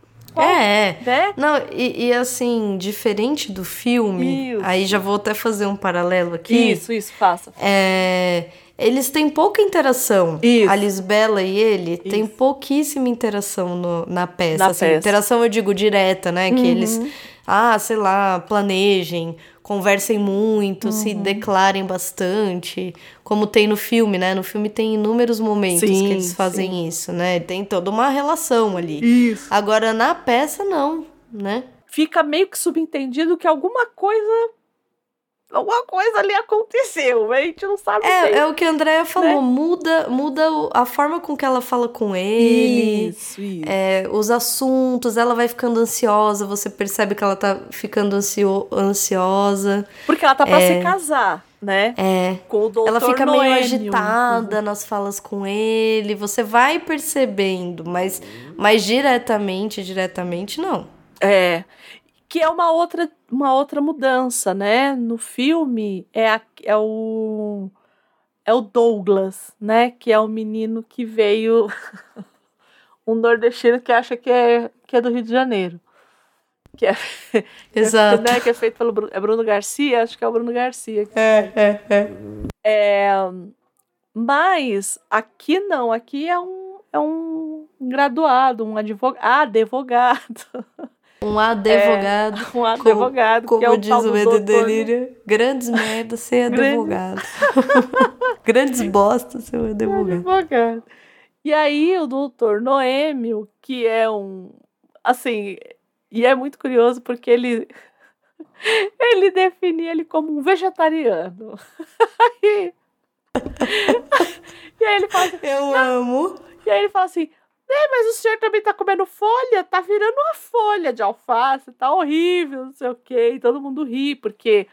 É, é. Né? Não, e, e assim, diferente do filme, Isso. aí já vou até fazer um paralelo aqui. Isso, isso, faça. É, eles têm pouca interação. Isso. A Lisbela e ele têm Isso. pouquíssima interação no- na peça. Na assim, peça. Interação, eu digo, direta, né? Que Uhum. eles, ah, sei lá, planejem, conversem muito, se Uhum. declarem bastante. Como tem no filme, né? No filme tem inúmeros momentos Sim, que eles fazem isso, né? Tem toda uma relação ali. Isso. Agora, na peça, não, né? Fica meio que subentendido que alguma coisa. Alguma coisa ali aconteceu, a gente não sabe bem. É, é o que a Andrea falou, Né? muda, muda a forma com que ela fala com ele. Isso, isso. É, os assuntos, ela vai ficando ansiosa, você percebe que ela tá ficando ansio, ansiosa. Porque ela tá pra É. se casar, né? É. Com o doutor Ela fica meio Noêmio. agitada nas falas com ele, você vai percebendo, mas, mas diretamente, diretamente, não. É. Que é uma outra, uma outra mudança, né? No filme é, a- é o. É o Douglas, né? Que é o menino que veio. (laughs) um nordestino que acha que é, que é do Rio de Janeiro. Que é, (laughs) Exato. né, que é feito pelo Bruno, é Bruno Garcia, acho que é o Bruno Garcia. É, é, é. É, mas aqui não, aqui é um, é um graduado, um advogado, (laughs) advogado, Um advogado. (laughs) um advogado, Como que é o diz tal o do Medo né? Delírio, grandes merdas ser advogado. (laughs) grandes bostas ser advogado. advogado. E aí o doutor Noêmio, que é um, assim, e é muito curioso porque ele (laughs) ele define ele como um vegetariano. E aí ele fala assim, Eu amo. E aí ele fala assim: é, mas o senhor também tá comendo folha? Tá virando uma folha de alface, tá horrível, não sei o quê. E todo mundo ri, porque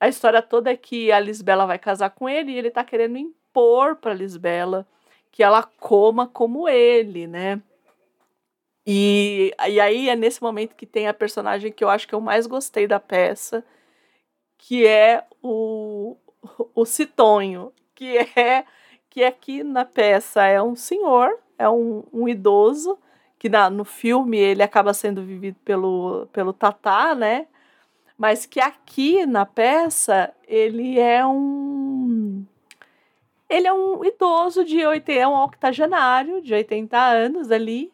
a história toda é que a Lisbela vai casar com ele e ele tá querendo impor pra Lisbela que ela coma como ele, né? E, e aí é nesse momento que tem a personagem que eu acho que eu mais gostei da peça, que é o, o Citonho, que é que aqui na peça é um senhor, é um, um idoso, que na, no filme ele acaba sendo vivido pelo, pelo Tatá, né? Mas que aqui na peça ele é um. Ele é um idoso de 80, é um octogenário de 80 anos ali.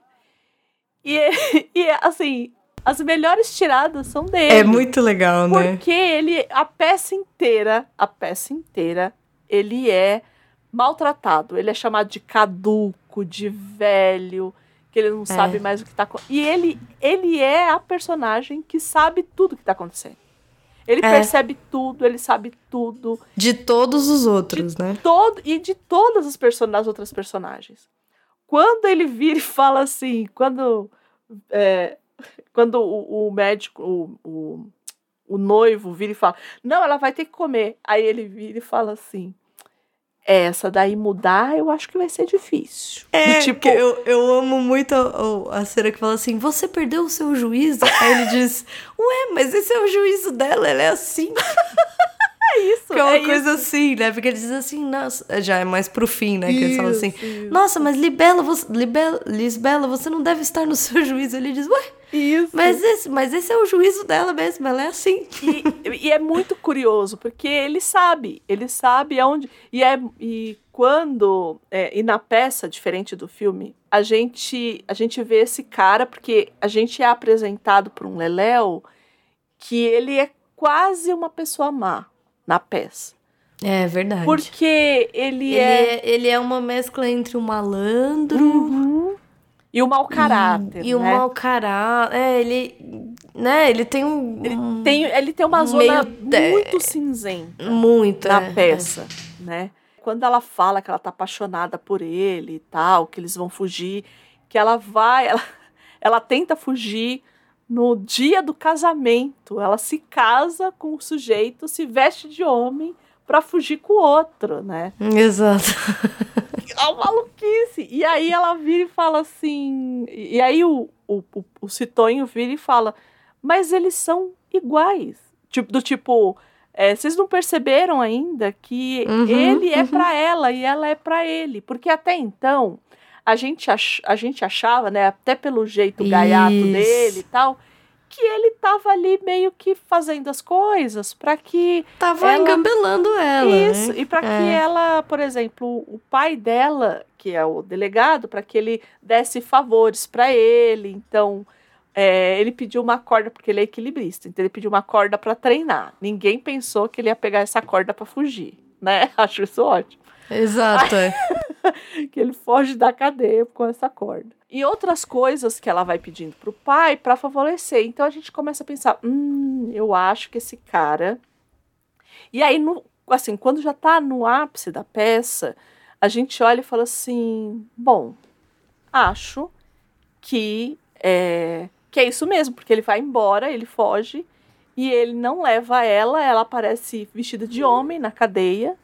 E, (laughs) e assim, as melhores tiradas são dele. É muito legal, né? Porque ele, a peça inteira, a peça inteira, ele é maltratado. Ele é chamado de caduco, de velho, que ele não sabe mais o que tá E ele, ele é a personagem que sabe tudo que tá acontecendo. Ele É. percebe tudo, ele sabe tudo. De todos os outros, né? Todo, e de todas as, person das outras personagens. Quando ele vira e fala assim, quando, é, quando o, o médico, o, o, o noivo vira e fala, não, ela vai ter que comer. Aí ele vira e fala assim, essa daí mudar, eu acho que vai ser difícil. É, tipo, que eu, eu amo muito a, a cena que fala assim: você perdeu o seu juízo? Aí ele diz: Ué, mas esse é o juízo dela, ela é assim. (laughs) é isso. Que é uma é coisa isso. assim, né? Porque ele diz assim, nossa, já é mais pro fim, né? Que ele fala assim: Isso, isso. Nossa, mas Libela, você, Libela, Lisbela, você não deve estar no seu juízo. Ele diz: Ué, Isso. mas esse, mas esse é o juízo dela mesmo, ela é assim. E, e é muito curioso, porque ele sabe, ele sabe aonde. E, é, e quando. é, e na peça, diferente do filme, a gente, a gente vê esse cara, porque a gente é apresentado por um Leléu que ele é quase uma pessoa má na peça. É verdade. Porque ele, ele, é. é, ele é uma mescla entre o malandro. Uhum. E o mau caráter. E, e o né? mau caráter. É, ele. Né, ele tem um. um- Tem, ele tem uma meio zona de- muito cinzenta. muito. na é, peça, né? Quando ela fala que ela tá apaixonada por ele e tal, que eles vão fugir, que ela vai, ela, (laughs) ela tenta fugir no dia do casamento. Ela se casa com o sujeito, se veste de homem pra fugir com o outro, né? é. Exato. A maluquice. E aí ela vira e fala assim. E aí o, o, o, o Citonho vira e fala: Mas eles são iguais. Tipo, do tipo. é, vocês não perceberam ainda que Uhum, ele é uhum. pra ela e ela é pra ele. Porque até então, a gente, ach, a gente achava, né, até pelo jeito gaiato Isso. dele e tal, que ele tava ali meio que fazendo as coisas pra que Tava Ela- engambelando ela. isso, né? e para que É. ela, por exemplo, o pai dela, que é o delegado, para que ele desse favores para ele. Então, é, ele pediu uma corda, porque ele é equilibrista, então ele pediu uma corda para treinar. Ninguém pensou que ele ia pegar essa corda para fugir, né? (laughs) Acho isso ótimo. Exato, é. (laughs) (laughs) Que ele foge da cadeia com essa corda. E outras coisas que ela vai pedindo pro pai para favorecer. Então a gente começa a pensar: hum, eu acho que esse cara. E aí, no, assim, quando já tá no ápice da peça, a gente olha e fala assim: bom, acho que é, que é isso mesmo, porque ele vai embora, ele foge. E ele não leva ela, ela aparece vestida de homem na cadeia.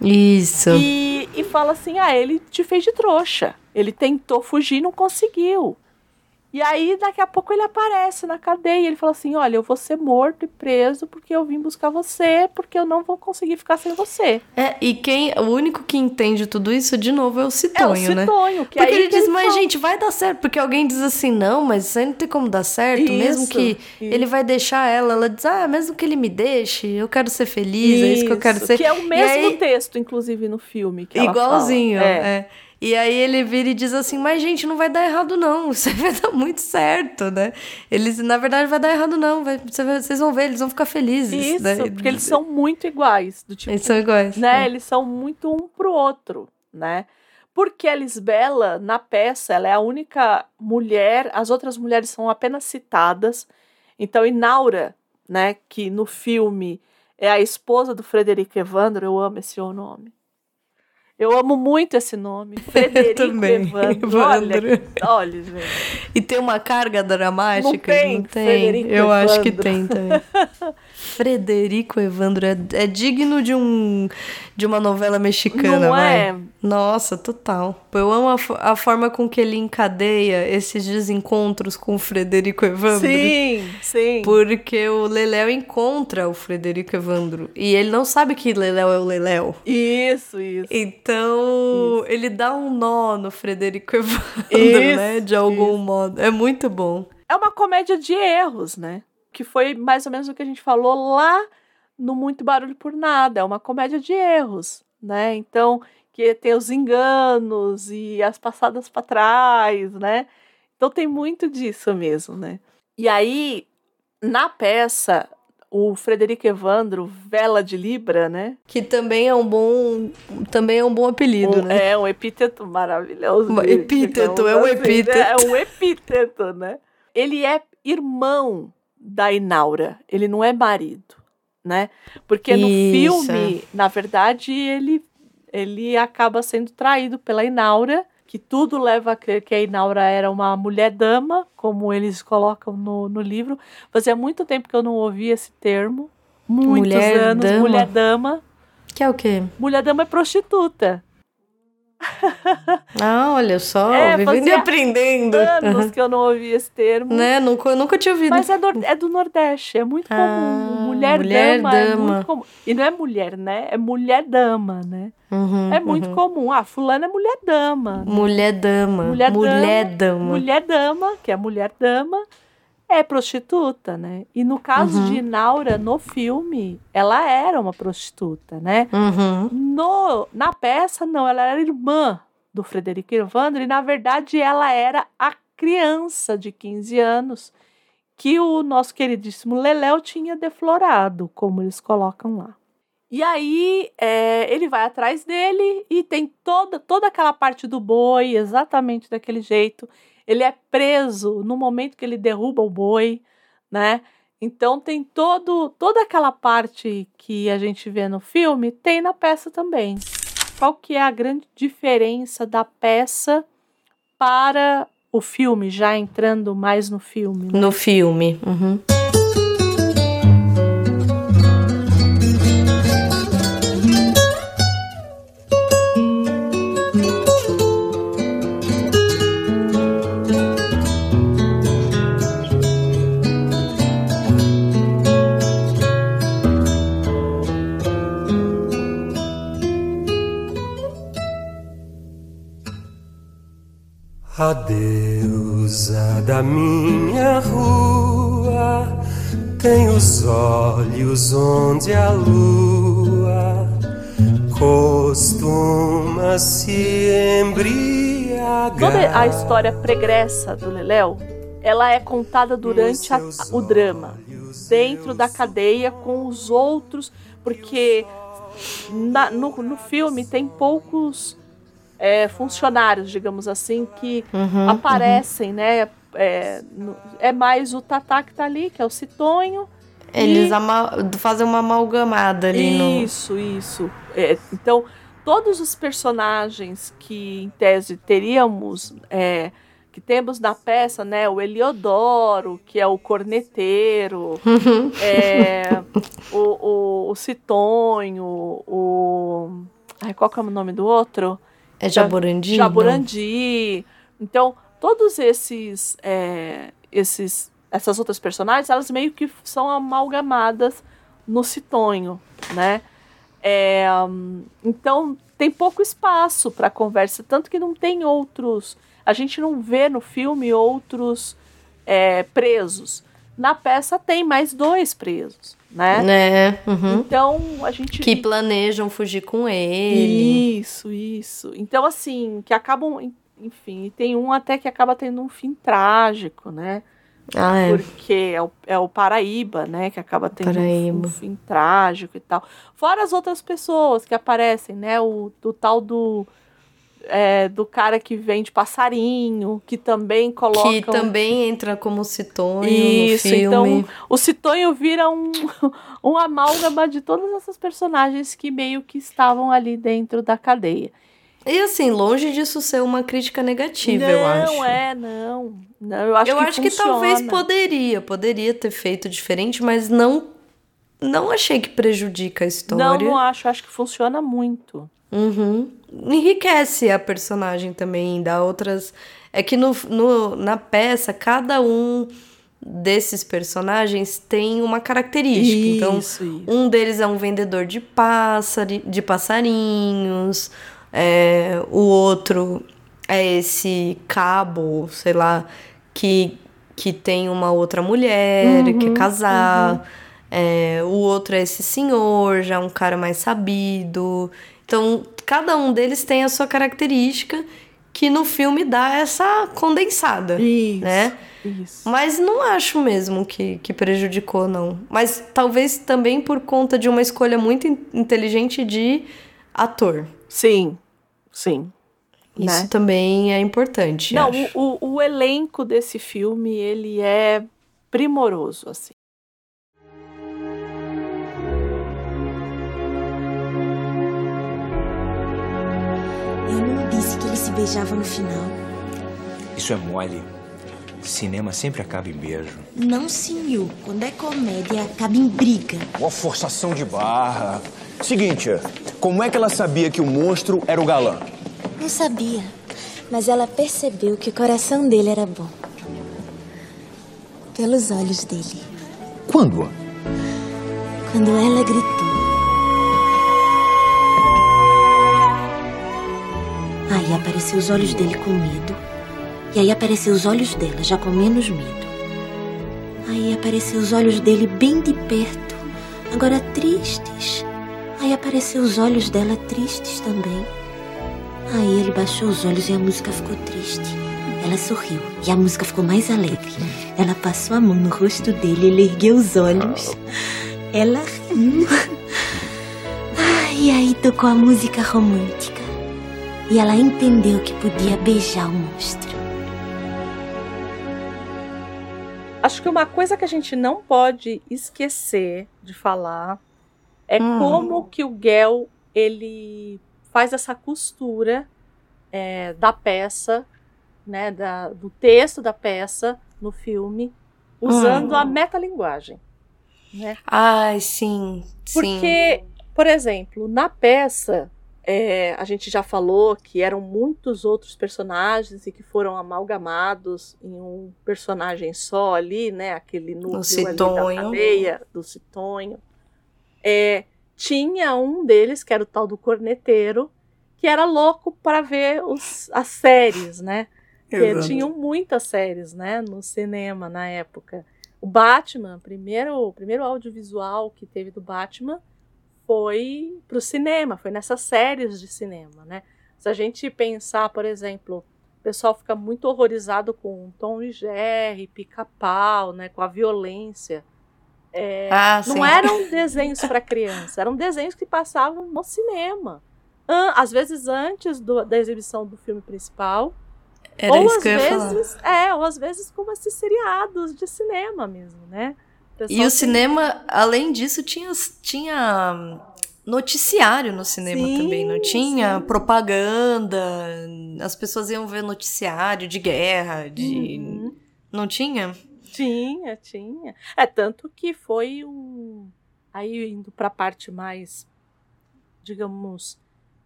Isso. E, e fala assim: ah, ele te fez de trouxa. Ele tentou fugir e não conseguiu. E aí, daqui a pouco, ele aparece na cadeia. Ele fala assim: olha, eu vou ser morto e preso porque eu vim buscar você, porque eu não vou conseguir ficar sem você. É, e quem, o único que entende tudo isso, de novo, é o É o Citonho, né? Citonho, que Porque ele diz, mas fala. gente, vai dar certo. Porque alguém diz assim, não, mas isso aí não tem como dar certo. mesmo Isso, que isso. ele vai deixar ela. Ela diz, ah, mesmo que ele me deixe, eu quero ser feliz, é isso que eu quero ser. Que é o mesmo aí- texto, inclusive, no filme. Igualzinho, fala. é. E aí ele vira e diz assim, mas gente, não vai dar errado não, (laughs) isso vai dar muito certo, né? Eles, na verdade, vai dar errado não, vai- vocês vão ver, eles vão ficar felizes, Isso, né? porque eles são muito iguais. Do tipo, Eles são iguais. né? é. Eles são muito um pro outro, né? Porque a Lisbela, na peça, ela é a única mulher, as outras mulheres são apenas citadas. Então, Inaura, né, que no filme é a esposa do Frederico Evandro, eu amo esse nome. Eu amo muito esse nome, (laughs) Frederico também, Evandro. (laughs) Olha, Evandro. olha, gente. E tem uma carga dramática? Não tem, Frederico Eu acho que Evandro. tem também. (laughs) Frederico Evandro é, é digno de um de uma novela mexicana, Não vai. é? Nossa, total. Eu amo a, a forma com que ele encadeia esses desencontros com o Frederico Evandro. Sim, sim. Porque o Leléo encontra o Frederico Evandro. E ele não sabe que Leléo é o Leléo. Isso, isso. Então, ele dá um nó no Frederico Evandro, Isso, né? De algum modo. É muito bom. é uma comédia de erros, né? Que foi mais ou menos o que a gente falou lá no Muito Barulho por Nada. É uma comédia de erros, né? Então, que tem os enganos e as passadas para trás, né? Então tem muito disso mesmo, né? E aí, na peça, o Frederico Evandro, Vela de Libra, né? Que também é um bom, também é um bom apelido, Um- né? É um epíteto maravilhoso. Um epíteto, é um né? epíteto. É um epíteto, né? Ele é irmão da Inaura, ele não é marido, né? Porque no Isso. filme, na verdade, ele, ele acaba sendo traído pela Inaura, que tudo leva a crer que a Inaura era uma mulher-dama, como eles colocam no, no livro. Fazia muito tempo que eu não ouvia esse termo. Muitos anos, Mulher-dama? mulher-dama. Que é o quê? Mulher-dama é prostituta. Ah, olha só, É, vivendo e aprendendo. anos que eu não ouvi esse termo. Né? Nunca, nunca tinha ouvido. Mas é, nor- é do Nordeste, é muito Ah, comum. Mulher, mulher dama, é muito comum. E não é mulher, né? É mulher dama, né? Uhum, é muito uhum. comum. Ah, fulano é mulher dama. Mulher dama. Mulher Mulher dama. dama. Mulher dama, que é mulher dama, é prostituta, né? E no caso Uhum. de Naura, no filme, ela era uma prostituta, né? Uhum. No, na peça, não, ela era irmã do Frederico Evandro e, na verdade, ela era a criança de 15 anos que o nosso queridíssimo Leléu tinha deflorado, como eles colocam lá. E aí é, ele vai atrás dele e tem toda, toda aquela parte do boi, exatamente daquele jeito. Ele é preso no momento que ele derruba o boi, né? Então tem todo, toda aquela parte que a gente vê no filme, tem na peça também. Qual que é a grande diferença da peça para o filme, já entrando mais no filme? né? No filme. Uhum. A deusa da minha rua tem os olhos onde a lua costuma se embriagar. Toda a história pregressa do Leléu, ela é contada durante a- o drama, dentro da cadeia com os outros, porque na- no, no filme tem poucos é, funcionários, digamos assim, que Uhum, aparecem, né? É, é mais o Tatá que tá ali, que é o Citonho. Eles e- fazem uma amalgamada ali no. Isso, isso. É, então, todos os personagens que, em tese, teríamos, é, que temos na peça, né? O Eliodoro, que é o corneteiro, (laughs) é, o, o, o Citonho, o... Ai, qual que é o nome do outro? É Jaborandi? Jaburandi. Então, todos esses, é, esses, essas outras personagens, elas meio que são amalgamadas no Citonho, né? É, então, tem pouco espaço para conversa, tanto que não tem outros. A gente não vê no filme outros é, presos. Na peça tem mais dois presos, né? Né? uhum. Então a gente Que planejam fugir com ele. isso, isso. Então, assim, que acabam. en- Enfim, e tem um até que acaba tendo um fim trágico, né? Ah, é. Porque é o, é o Paraíba, né? Que acaba tendo um, Paraíba. um fim trágico e tal. Fora as outras pessoas que aparecem, né? O, o tal do. É, do cara que vende passarinho, que também coloca. Que também entra como citonho Isso, no filme. então o Citonho vira um, (laughs) um amálgama de todas essas personagens que meio que estavam ali dentro da cadeia. E assim, longe disso ser uma crítica negativa, não, eu acho. é, não. Não, eu acho eu que acho que talvez poderia, poderia ter feito diferente, mas não não achei que prejudica a história. Não, não acho. Acho que funciona muito. Uhum. Enriquece a personagem também, dá outras. É que no, no, na peça, cada um desses personagens tem uma característica. então, Isso, isso. um deles é um vendedor de, pássari, de passarinhos, é, o outro é esse cabo, sei lá, que, que tem uma outra mulher, Uhum, quer casar. É, o outro é esse senhor, já um cara mais sabido. Então, cada um deles tem a sua característica que no filme dá essa condensada, Isso, né? isso. Mas não acho mesmo que, que prejudicou, não. Mas talvez também por conta de uma escolha muito in- inteligente de ator. Sim, sim. Isso Né? também é importante, Não, o, o, o elenco desse filme, ele é primoroso, assim. Beijavam no final. Isso é mole. Cinema sempre acaba em beijo. Não, senhor. Quando é comédia, acaba em briga. Uma forçação de barra. Seguinte, como é que ela sabia que o monstro era o galã? Não sabia. Mas ela percebeu que o coração dele era bom. Pelos olhos dele. Quando? Quando ela gritou. Aí apareceu os olhos dele com medo. E aí apareceu os olhos dela, já com menos medo. Aí apareceu os olhos dele bem de perto, agora tristes. Aí apareceu os olhos dela tristes também. Aí ele baixou os olhos e a música ficou triste. Ela sorriu e a música ficou mais alegre. Ela passou a mão no rosto dele, ele ergueu os olhos. Ela riu. E aí tocou a música romântica. E ela entendeu que podia beijar o monstro. Acho que uma coisa que a gente não pode esquecer de falar é Hum. como que o Gel ele faz essa costura é, da peça, né, da, do texto da peça no filme, usando Hum. a metalinguagem. Né? Ai, sim, sim. Porque, por exemplo, na peça, é, a gente já falou que eram muitos outros personagens e que foram amalgamados em um personagem só ali, né? Aquele núcleo ali da cadeia, do Citonho. É, tinha um deles, que era o tal do corneteiro, que era louco para ver os, as séries, né? Porque tinham muitas séries, né, no cinema na época. O Batman, primeiro, o primeiro audiovisual que teve do Batman foi pro cinema, foi nessas séries de cinema, né? Se a gente pensar, por exemplo, o pessoal fica muito horrorizado com Tom e Jerry, Pica-Pau, né, com a violência. É, Ah, não sim. eram desenhos para criança, eram desenhos que passavam no cinema. Às vezes antes do- da exibição do filme principal, Era ou às vezes, é, ou às vezes como esses seriados de cinema mesmo, né? E o cinema, além disso, tinha, tinha hum, noticiário no cinema Sim, também, não tinha? sim. Propaganda, as pessoas iam ver noticiário de guerra, de... Uhum. Não tinha? Tinha, tinha. É tanto que foi um. Aí indo para a parte mais, digamos,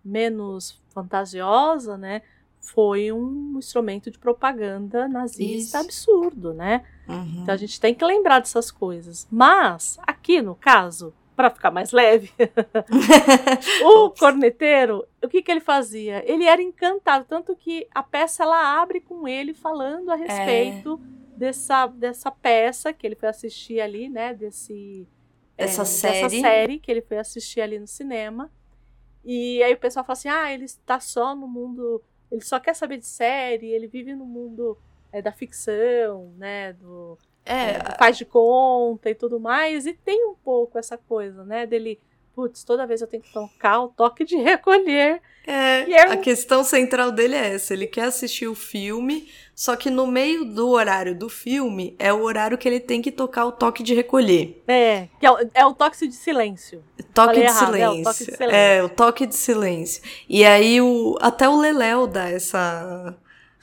menos fantasiosa, né? Foi um instrumento de propaganda nazista Isso. absurdo, né? Uhum. Então a gente tem que lembrar dessas coisas. Mas, aqui no caso, para ficar mais leve, (laughs) o corneteiro, o que, que ele fazia? Ele era encantado, tanto que a peça ela abre com ele falando a respeito dessa, dessa peça que ele foi assistir ali, né? Desse, Essa é, série. Dessa série que ele foi assistir ali no cinema. E aí o pessoal fala assim: ah, ele está só no mundo. Ele só quer saber de série, ele vive no mundo é, da ficção, né? Do, É, é, do faz de conta e tudo mais. E tem um pouco essa coisa, né? Dele, putz, toda vez eu tenho que tocar o toque de (laughs) recolher. É, é a questão central dele é essa. Ele quer assistir o filme, só que no meio do horário do filme é o horário que ele tem que tocar o toque de recolher. É, que é, o- é o toque de silêncio. Toque Falei de, errado, é, o silêncio. toque de silêncio. É, o toque de silêncio. E aí o, até o Leléo dá essa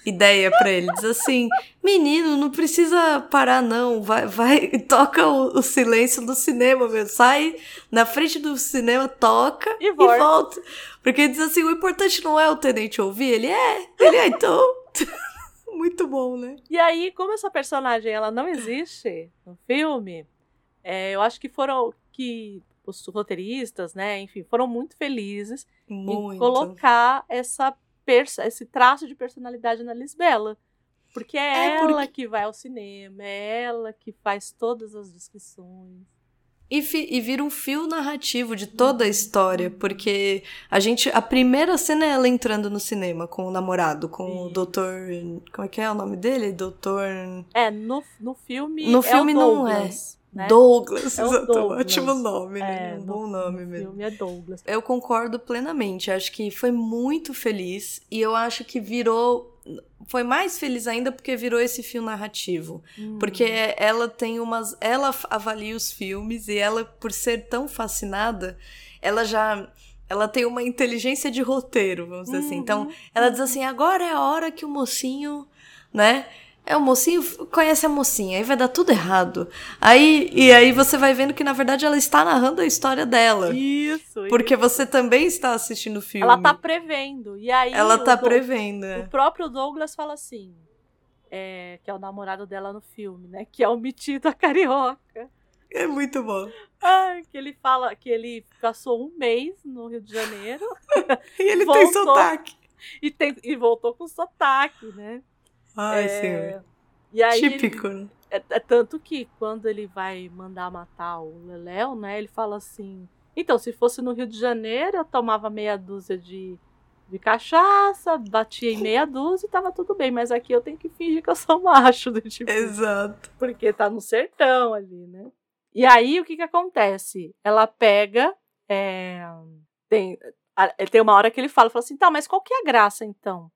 ideia pra ele. Diz assim: menino, não precisa parar, não. Vai, vai (laughs) toca o, o silêncio do cinema, meu. Sai na frente do cinema, toca E e volta. volta. Porque diz assim: o importante não é o tenente ouvir. Ele é. Ele é, então. (laughs) Muito bom, né? E aí, como essa personagem ela não existe no filme, é, eu acho que foram que os roteiristas, né, enfim, foram muito felizes em Muito. colocar essa esse traço de personalidade na Lisbela. Porque é, É, ela porque- que vai ao cinema, é ela que faz todas as descrições. E, e vira um fio narrativo de toda a história, porque a gente. A primeira cena é ela entrando no cinema com o namorado, com o Isso. doutor. Como é que é o nome dele? Doutor. É, no, no filme. No é o filme não é. Douglas, né? Douglas, É exato. Douglas. Ótimo nome, né? É, um bom nome no mesmo. filme é Douglas. Eu concordo plenamente. Acho que foi muito feliz e eu acho que virou. Foi mais feliz ainda porque virou esse fio narrativo. Hum. Porque ela tem umas. Ela avalia os filmes e ela, por ser tão fascinada, ela já. Ela tem uma inteligência de roteiro, vamos dizer assim. Então, Uhum. ela diz assim: agora é a hora que o mocinho, né? É o mocinho conhece a mocinha, aí vai dar tudo errado. Aí e aí você vai vendo que na verdade ela está narrando a história dela, Isso. porque você também está assistindo o filme. Ela tá prevendo. E aí. Ela o tá prevendo. O é. próprio Douglas fala assim. é, que é o namorado dela no filme, né? Que é o metido a carioca. É muito bom. Ai, que ele fala que ele passou um mês no Rio de Janeiro (laughs) E ele tem Voltou. sotaque. e, tem- e voltou com sotaque, né? Ai, É, sim. Aí Típico, né? É, é tanto que quando ele vai mandar matar o Leléo, né? Ele fala assim: então, se fosse no Rio de Janeiro, eu tomava meia dúzia de, de cachaça, batia em meia dúzia e tava tudo bem, mas aqui eu tenho que fingir que eu sou (laughs) macho, do tipo, Exato. porque tá no sertão ali, né? E aí o que que acontece? Ela pega. é, tem, tem uma hora que ele fala, fala assim, tá, mas qual que é a graça então?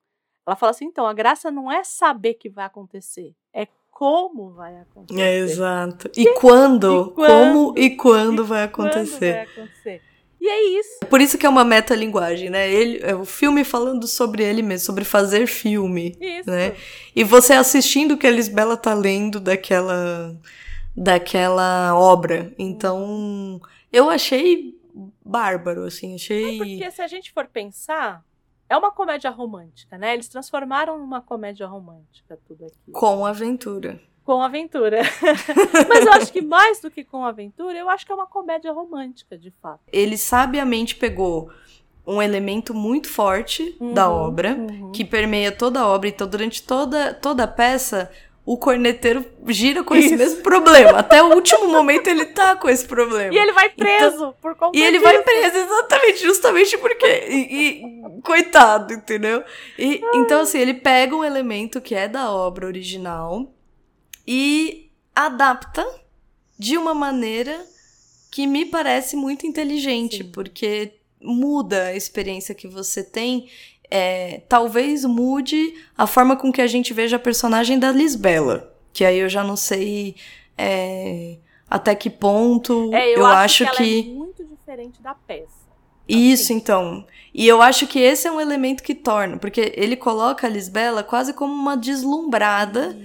Ela fala assim, então, a graça não é saber que vai acontecer, é como vai acontecer. É, exato. E quando? E quando? Como e quando vai Quando acontecer? vai acontecer. E é isso. Por isso que é uma metalinguagem, né? Ele, é o filme falando sobre ele mesmo, sobre fazer filme, Isso. né? E você assistindo o que a Lisbela tá lendo daquela daquela obra. Então, eu achei bárbaro, assim, achei Porque se a gente for pensar, é uma comédia romântica, né? Eles transformaram numa comédia romântica tudo aqui. com aventura. Com aventura. (laughs) Mas eu acho que mais do que com aventura, eu acho que é uma comédia romântica, de fato. Ele sabiamente pegou um elemento muito forte da obra, que permeia toda a obra. Então, durante toda, toda a peça, o corneteiro gira com esse Isso. mesmo problema. Até o último momento ele tá com esse problema. E ele vai preso por conta E ele disso. vai preso, exatamente, justamente porque. E, e- coitado, entendeu? E, então, assim, ele pega um elemento que é da obra original e adapta de uma maneira que me parece muito inteligente, porque muda a experiência que você tem. É, talvez mude a forma com que a gente veja a personagem da Lisbela. Que aí eu já não sei é, até que ponto É, eu, acho, ela que. é muito diferente da peça. Isso, então. E eu acho que esse é um elemento que torna, porque ele coloca a Lisbela quase como uma deslumbrada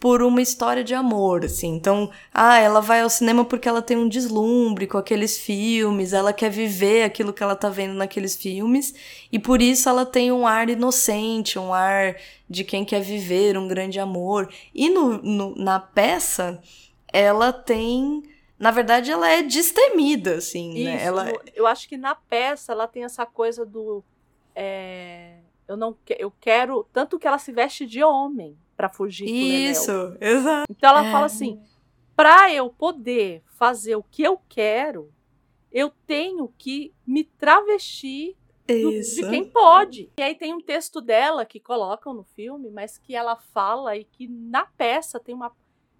por uma história de amor, assim. Então, ah, ela vai ao cinema porque ela tem um deslumbre com aqueles filmes, ela quer viver aquilo que ela tá vendo naqueles filmes, e por isso ela tem um ar inocente, um ar de quem quer viver um grande amor. E no, no- na peça, ela tem. Na verdade, ela é destemida, assim, né? Isso, Ela, no- eu acho que na peça ela tem essa coisa do. é, eu não que- eu quero. Tanto que ela se veste de homem pra fugir. Isso, exato. Então ela É. fala assim: pra eu poder fazer o que eu quero, eu tenho que me travestir do- de quem pode. E aí tem um texto dela que colocam no filme, mas que ela fala e que na peça tem uma.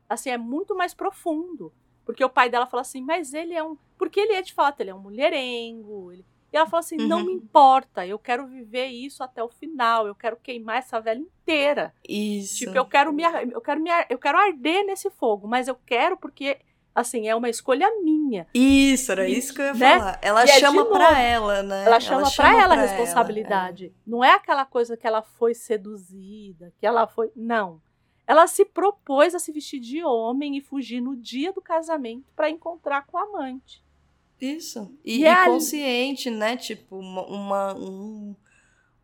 Assim, é muito mais profundo. Porque o pai dela fala assim, mas ele é um. Porque ele é de fato, ele é um mulherengo. ele- E ela fala assim: não Uhum. me importa, eu quero viver isso até o final, eu quero queimar essa velha inteira. Isso. Tipo, eu quero me, eu quero me, eu quero arder nesse fogo, mas eu quero porque assim, é uma escolha minha. Isso, era E- isso que eu ia né? falar. Ela E é chama novo. pra ela, né? Ela chama, pra ela a pra responsabilidade. Não é aquela coisa que ela foi seduzida, que ela foi. Não. Ela se propôs a se vestir de homem e fugir no dia do casamento pra encontrar com o amante. Isso. E, E e ali- consciente, né? Tipo, uma, uma, um-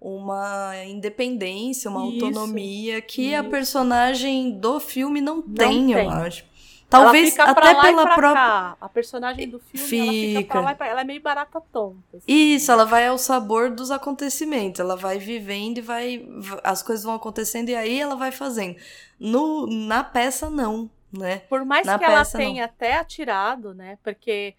uma independência, uma Isso, autonomia que a isso. personagem do filme não, tem, eu tem. acho. Talvez ela fica até pela própria. cá. A personagem do filme ela fica Fica. pra lá e pra... Ela é meio barata tonta. assim. Isso, ela vai ao sabor dos acontecimentos, ela vai vivendo e vai. As coisas vão acontecendo e aí ela vai fazendo. No, na peça, não, né? Por mais Na que ela peça, tenha até atirado, né? Porque,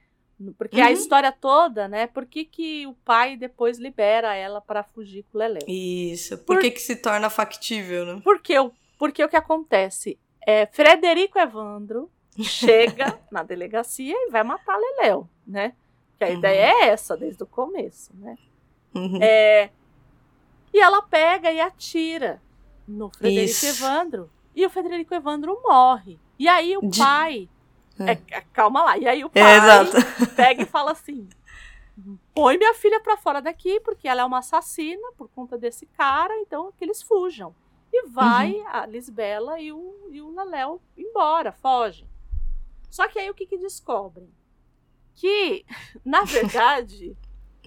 porque Uhum. a história toda, né? Por que, que o pai depois libera ela pra fugir com o Leléu? Isso. Por, Por- que, que se torna factível, né? Porque, o- porque o que acontece? É, Frederico Evandro chega (laughs) na delegacia e vai matar Leléu, né? Que a Uhum. ideia é essa desde o começo, né? Uhum. É, e ela pega e atira no Frederico Isso. Evandro. E o Frederico Evandro morre. E aí o De- pai. É. é, é, calma lá. E aí o pai É, pega e fala assim: põe minha filha pra fora daqui, porque ela é uma assassina por conta desse cara, então que eles fujam. E vai Uhum. a Lisbela e o, e o Leléu embora, fogem. Só que aí o que, que descobrem? Que, (laughs) na verdade,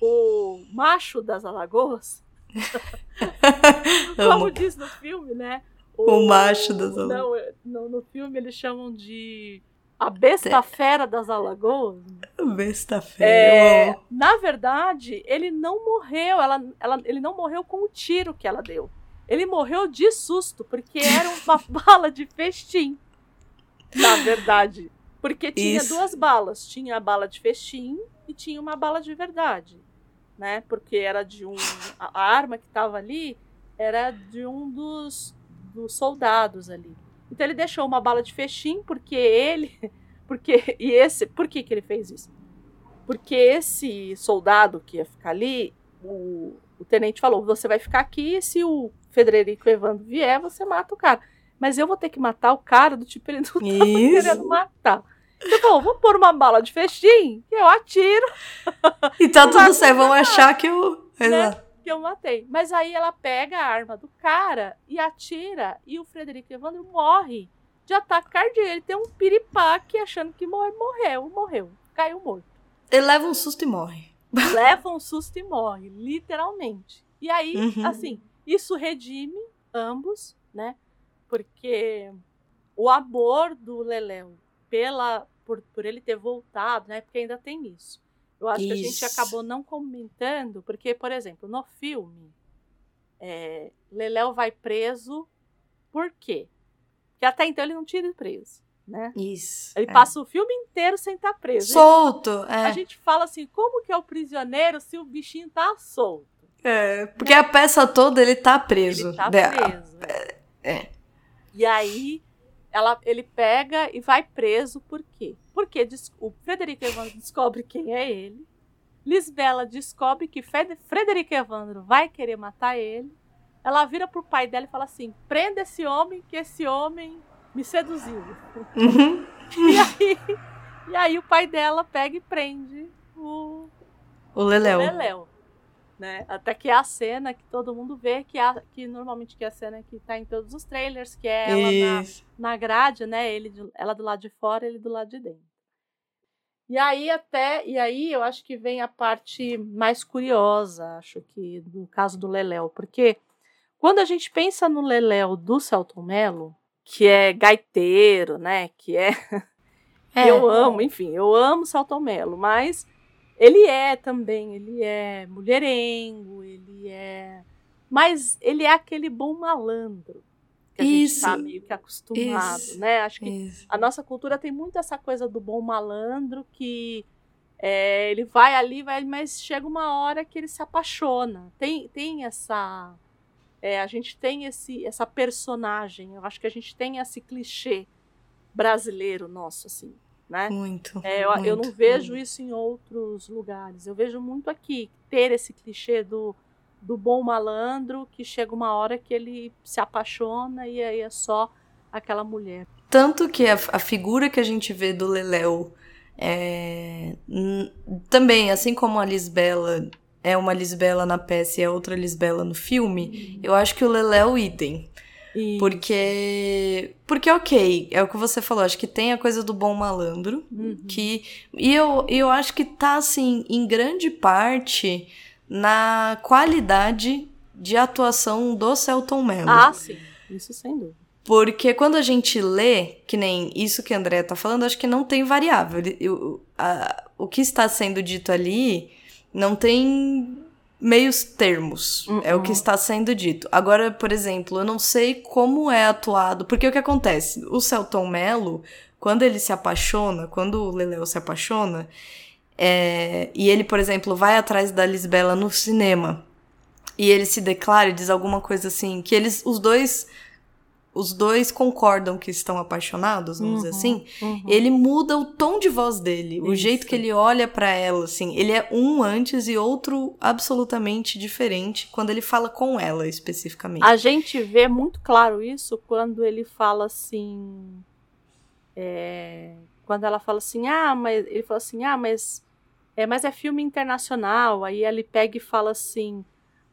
o macho das Alagoas, (laughs) como diz no filme, né? O macho das Alagoas. Não, é- no, no filme eles chamam de a besta fera das Alagoas. Besta-feira. É, eu amo. na verdade, ele não morreu. Ela, ela, ele não morreu com o tiro que ela deu. Ele morreu de susto, porque era uma (laughs) bala de festim. Na verdade. Porque tinha Isso. duas balas. Tinha a bala de festim e tinha uma bala de verdade. Né? Porque era de um. A a arma que estava ali era de um dos, dos soldados ali. Então ele deixou uma bala de festim, porque ele. (laughs) Porque. E esse. Por que, que ele fez isso? Porque esse soldado que ia ficar ali, o, o tenente falou: você vai ficar aqui e se o Federico Evandro vier, você mata o cara. Mas eu vou ter que matar o cara do tipo, ele não tava Isso. querendo matar. Então, vou pôr uma bala de festim e eu atiro E tá (laughs) tudo certo, vão achar que eu. né? Que eu matei. Mas aí ela pega a arma do cara e atira e o Frederico Evandro morre de ataque cardíaco. Ele tem um piripaque achando que morreu, morreu, morreu, caiu morto. Ele leva um susto e morre. (laughs) leva um susto e morre, literalmente. E aí, Uhum. assim, isso redime ambos, né? Porque o amor do Leléu pela por, por ele ter voltado, né? Porque ainda tem isso. Eu acho que a gente Isso. acabou não comentando, porque, por exemplo, no filme, é, Leléo vai preso por quê? Porque até então ele não tinha preso, né? Isso. Ele é. passa o filme inteiro sem estar preso. Solto, A é. gente fala assim, como que é o prisioneiro se o bichinho tá solto? É, Porque a peça toda ele tá preso. Ele tá né? preso. é. E aí ela, ele pega e vai preso por quê? Porque o Frederico Evandro descobre quem é ele. Lisbela descobre que Fred- Frederico Evandro vai querer matar ele. Ela vira pro pai dela e fala assim: prenda esse homem, que esse homem me seduziu. Uhum. (laughs) E aí, e aí o pai dela pega e prende o O Leléu. Leléu. Né? Até que é a cena que todo mundo vê, que, é a, que normalmente que é a cena que tá em todos os trailers, que é ela na, na grade, né? Ele, de- ela do lado de fora, ele do lado de dentro. E aí até, e aí eu acho que vem a parte mais curiosa, acho que no caso do Leléu, porque quando a gente pensa no Leléu do Celton Mello, que é gaiteiro, né? Que é É. (laughs) eu amo, enfim, eu amo Celton Mello, mas ele é também, ele é mulherengo, ele é. Mas ele é aquele bom malandro que a Isso. gente tá meio que acostumado, Isso. né? Acho que Isso. a nossa cultura tem muito essa coisa do bom malandro que é, ele vai ali, vai, mas chega uma hora que ele se apaixona. Tem, tem essa. é, a gente tem esse, essa personagem, eu acho que a gente tem esse clichê brasileiro nosso, assim, né? Muito. É, eu, eu não muito. vejo isso em outros lugares. Eu vejo muito aqui ter esse clichê do, do bom malandro que chega uma hora que ele se apaixona e aí é só aquela mulher. Tanto que a, a figura que a gente vê do Leléu é, também, assim como a Lisbela é uma Lisbela na peça e é outra Lisbela no filme, eu acho que o Leléu idem. E- Porque. Porque, ok, é o que você falou, acho que tem a coisa do bom malandro, Uhum. que. E eu, eu acho que tá, assim, em grande parte na qualidade de atuação do Celton Mello. Ah, sim. Isso sem dúvida. Porque quando a gente lê, que nem isso que a Andrea tá falando, acho que não tem variável. Eu- a- o que está sendo dito ali não tem meios termos. É o que está sendo dito. Agora, por exemplo, eu não sei como é atuado. Porque o que acontece? O Celton Mello, quando ele se apaixona, quando o Leléo se apaixona, é, e ele, por exemplo, vai atrás da Lisbela no cinema, e ele se declara e diz alguma coisa assim, que eles, os dois os dois concordam que estão apaixonados, vamos dizer assim, ele muda o tom de voz dele, o Isso. jeito que ele olha pra ela, assim, ele é um antes e outro absolutamente diferente quando ele fala com ela especificamente. A gente vê muito claro isso quando ele fala assim. é, quando ela fala assim, ah, mas. Ele fala assim, ah, mas. É, mas é filme internacional. Aí ele pega e fala assim: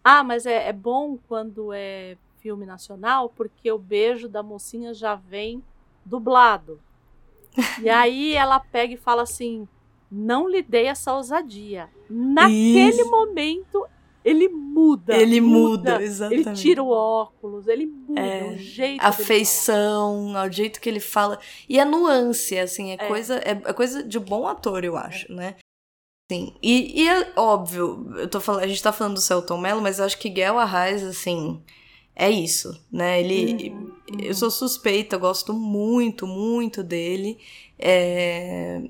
ah, mas é, é bom quando é filme nacional, porque o beijo da mocinha já vem dublado. (laughs) e aí ela pega e fala assim: não lhe dei essa ousadia. Naquele Isso. momento, ele muda. Ele muda, exatamente. Ele tira o óculos, ele muda É, o jeito a feição, o jeito que ele fala. E a nuance, assim, é, É. coisa é, é coisa de bom ator, eu acho, né? Sim. E, e é óbvio, eu tô falando, a gente tá falando do Celton Mello, mas eu acho que Guel Arraes, assim, é isso, né? Ele. Uhum, Eu sou suspeita, eu gosto muito, muito dele. É,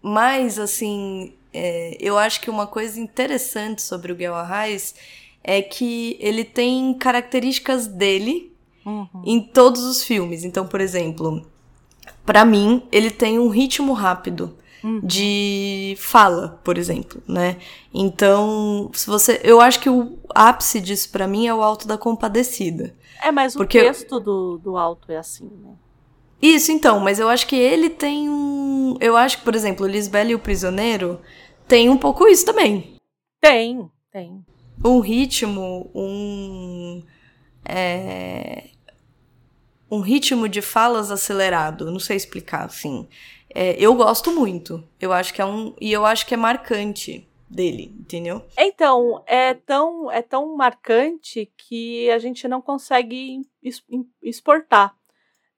mas, assim, é, eu acho que uma coisa interessante sobre o Guel Arraes é que ele tem características dele Uhum. em todos os filmes. Então, por exemplo, pra mim, ele tem um ritmo rápido Uhum. de fala, por exemplo, né? Então, se você, eu acho que o ápice disso pra mim é o Alto da Compadecida. É, mas Porque- o texto do, do alto é assim, né? Isso, então, mas eu acho que ele tem um, eu acho que, por exemplo, Lisbela e o Prisioneiro tem um pouco isso também. Tem, tem. um ritmo, um. é, um ritmo de falas acelerado. Não sei explicar, assim. É, eu gosto muito. Eu acho que é um. E eu acho que é marcante dele, entendeu? Então, é tão, é tão marcante que a gente não consegue exportar.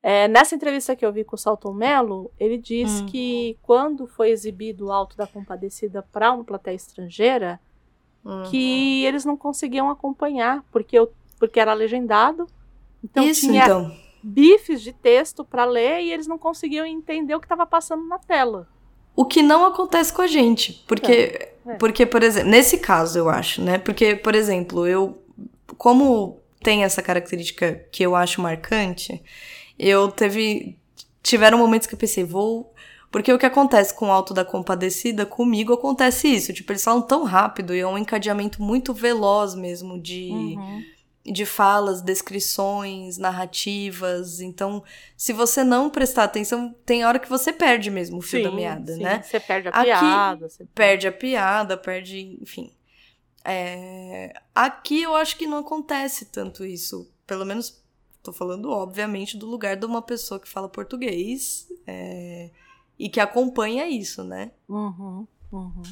É, nessa entrevista que eu vi com o Salton Mello, ele disse Hum. que quando foi exibido o Alto da Compadecida para uma plateia estrangeira, Hum. que eles não conseguiam acompanhar, porque, eu, porque era legendado. Então Isso, tinha então. Bifes de texto para ler e eles não conseguiam entender o que estava passando na tela. O que não acontece com a gente. Porque, É. porque por exemplo, nesse caso, eu acho, né? Porque, por exemplo, eu. Como tem essa característica que eu acho marcante, eu teve. Tiveram momentos que eu pensei, vou. Porque o que acontece com o Alto da Compadecida, comigo acontece isso. Tipo, eles falam tão rápido e é um encadeamento muito veloz mesmo de Uhum. De falas, descrições, narrativas. Então, se você não prestar atenção, tem hora que você perde mesmo o fio da Sim, meada, sim, né? Você perde a Aqui, piada. Você Perde a piada, perde, enfim. É, Aqui eu acho que não acontece tanto isso. Pelo menos, tô falando, obviamente, do lugar de uma pessoa que fala português é, e que acompanha isso, né? Uhum, uhum.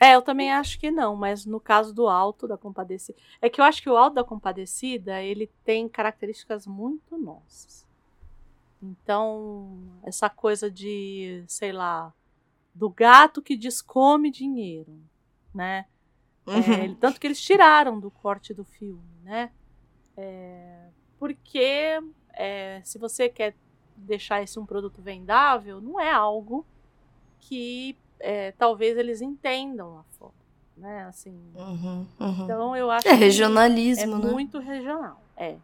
É, eu também acho que não, mas no caso do Alto da Compadecida. É que eu acho que o Alto da Compadecida ele tem características muito nossas. Então, essa coisa de, sei lá, do gato que descome dinheiro, né? É, ele- tanto que eles tiraram do corte do filme, né? É, porque é, se você quer deixar esse um produto vendável, não é algo que é, talvez eles entendam lá fora, né? Assim, Uhum, uhum. então eu acho É regionalismo, é né? muito regional, é.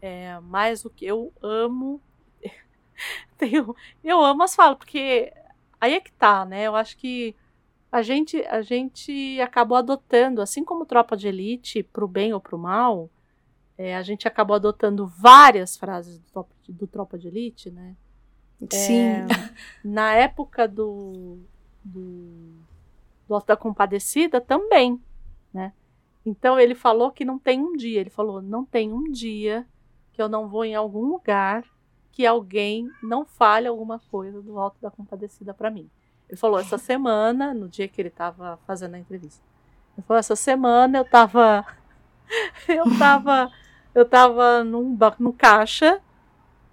é. Mas o que eu amo, (laughs) tenho, eu amo as falas porque aí é que tá, né? Eu acho que a gente a gente acabou adotando, assim como Tropa de Elite, pro bem ou pro mal, é, a gente acabou adotando várias frases do Tropa, do Tropa de Elite, né? Sim. É, na época do, do, do Alto da Compadecida também, né? Então ele falou que não tem um dia, ele falou, não tem um dia que eu não vou em algum lugar que alguém não fale alguma coisa do Alto da Compadecida para mim. Ele falou essa semana, no dia que ele estava fazendo a entrevista. Ele falou essa semana eu tava (laughs) eu tava eu tava num, no caixa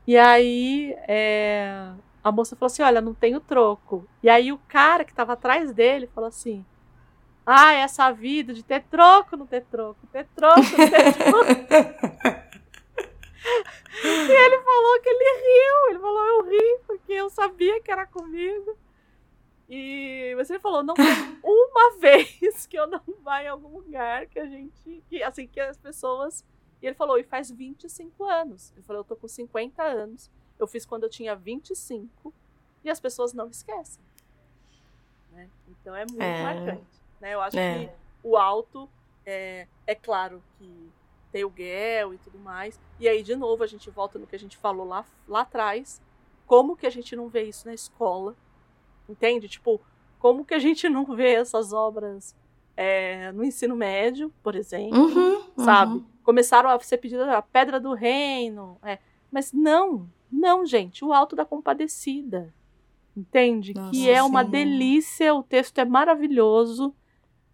e aí é, a moça falou assim: Olha, não tenho troco. E aí o cara que tava atrás dele falou assim: Ah, essa vida de ter troco, não ter troco, ter troco, não ter (laughs) troco. e ele falou que ele riu. Ele falou: Eu ri, porque eu sabia que era comigo. E mas ele falou: Não tem (laughs) uma vez que eu não vá em algum lugar que a gente. Que, assim, que as pessoas. E ele falou: E faz 25 anos. Ele falou: Eu tô com 50 anos. Eu fiz quando eu tinha 25 e as pessoas não esquecem. Né? Então é muito É. marcante. Né? Eu acho É. que o alto é, é claro que tem o Guel e tudo mais. E aí, de novo, a gente volta no que a gente falou lá, lá atrás. Como que a gente não vê isso na escola? Entende? Tipo, como que a gente não vê essas obras é, no ensino médio, por exemplo? Uhum, sabe? uhum. Começaram a ser pedidas a Pedra do Reino. é. Mas não, não, gente. O Alto da Compadecida. Entende? Nossa, que é uma sim. delícia, o texto é maravilhoso.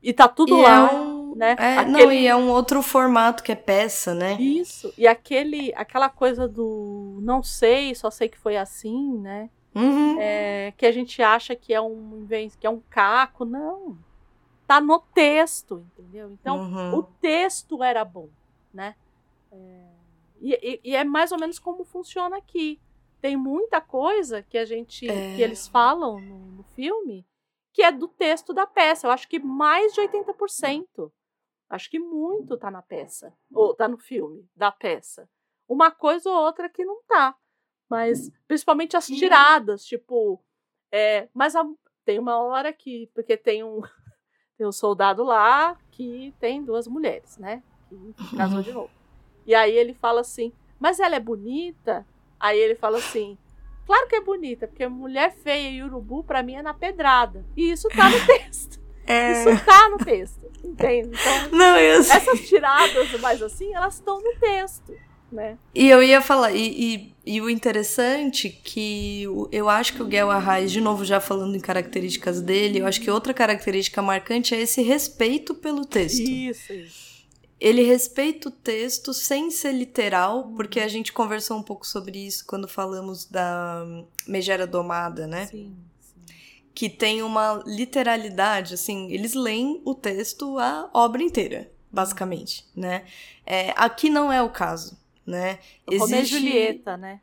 E tá tudo E lá. é um- né? É, Não, Aquele- e é um outro formato que é peça, né? Isso. E aquele, aquela coisa do não sei, só sei que foi assim, né? Uhum. É, que a gente acha que é um que é um caco, não. Tá no texto, entendeu? Então, Uhum. o texto era bom, né? É, e, e- e é mais ou menos como funciona aqui. Tem muita coisa que a gente É. que eles falam no, no filme que é do texto da peça. Eu acho que mais de 80%. Acho que muito tá na peça. Ou tá no filme da peça. Uma coisa ou outra que não tá. Mas principalmente as tiradas, tipo. É, mas a- tem uma hora que. Porque tem um, (laughs) tem um soldado lá que tem duas mulheres, né? Que casou de novo. E aí ele fala assim: Mas ela é bonita? Aí ele fala assim: Claro que é bonita, porque mulher feia e urubu pra mim é na pedrada. E isso tá no texto. (laughs) É. Isso tá no texto. Entende? Então, Não, eu essas tiradas mais assim, elas estão no texto, né? E eu ia falar, e, e, e o interessante que eu acho que o Guel Arraes, de novo já falando em características dele, eu acho que outra característica marcante é esse respeito pelo texto. Isso, isso. Ele respeita o texto sem ser literal, porque a gente conversou um pouco sobre isso quando falamos da Megera Domada, né? Sim, sim. Que tem uma literalidade, assim, eles leem o texto a obra inteira, basicamente, né? É, aqui não é o caso, né? Romeu e Julieta, né?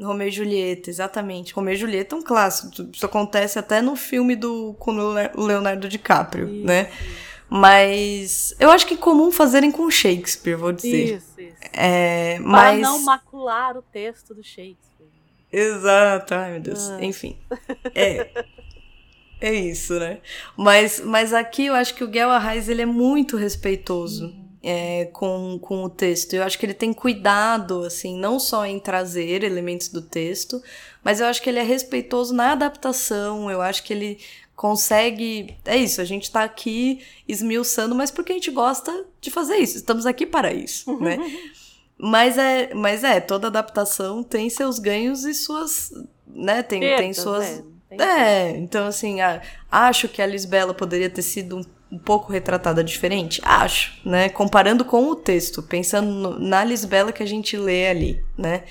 Romeu e Julieta, exatamente. Romeu e Julieta é um clássico. Isso acontece até no filme do com o Leonardo DiCaprio, Isso, né? Mas eu acho que é comum fazerem com Shakespeare, vou dizer. Isso, isso. É, Para mas não macular o texto do Shakespeare. Exato, ai meu Deus. Ah. Enfim. É. É isso, né? Mas, mas aqui eu acho que o Guel Arraes ele é muito respeitoso é, com, com o texto. Eu acho que ele tem cuidado, assim, não só em trazer elementos do texto, mas eu acho que ele é respeitoso na adaptação. Eu acho que ele consegue. É isso, a gente tá aqui esmiuçando, mas porque a gente gosta de fazer isso. Estamos aqui para isso, né? Mas é, mas é, toda adaptação tem seus ganhos e suas, né, tem, tem Perdas, suas né? Tem- é, então assim, a- acho que a Lisbela poderia ter sido um, um pouco retratada diferente? Acho, né? Comparando com o texto, pensando no- na Lisbela que a gente lê ali, né?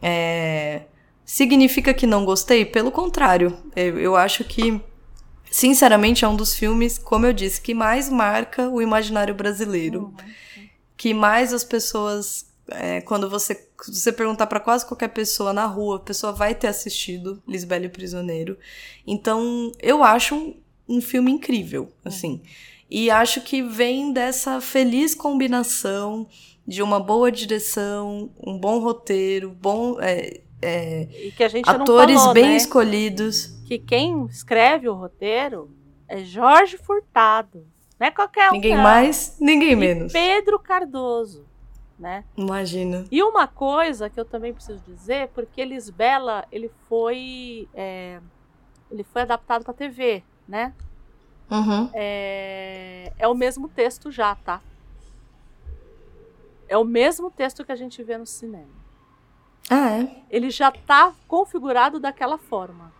É, significa que não gostei? Pelo contrário, eu, eu acho que, sinceramente, é um dos filmes, como eu disse, que mais marca o imaginário brasileiro. Que mais as pessoas é, quando você, você perguntar pra quase qualquer pessoa na rua, a pessoa vai ter assistido Lisbela e o Prisioneiro. Então, eu acho um, um filme incrível, assim. E acho que vem dessa feliz combinação de uma boa direção, um bom roteiro, bom é, é, E que a gente atores falou, bem né? escolhidos. Que quem escreve o roteiro é Jorge Furtado. Não é qualquer um. Ninguém não. mais, ninguém E menos. Pedro Cardoso, né? Imagina. E uma coisa que eu também preciso dizer, porque Lisbela, ele foi é, ele foi adaptado para TV, né? Uhum. É, é o mesmo texto já, tá? É o mesmo texto que a gente vê no cinema. Ah, é? Ele já tá configurado daquela forma.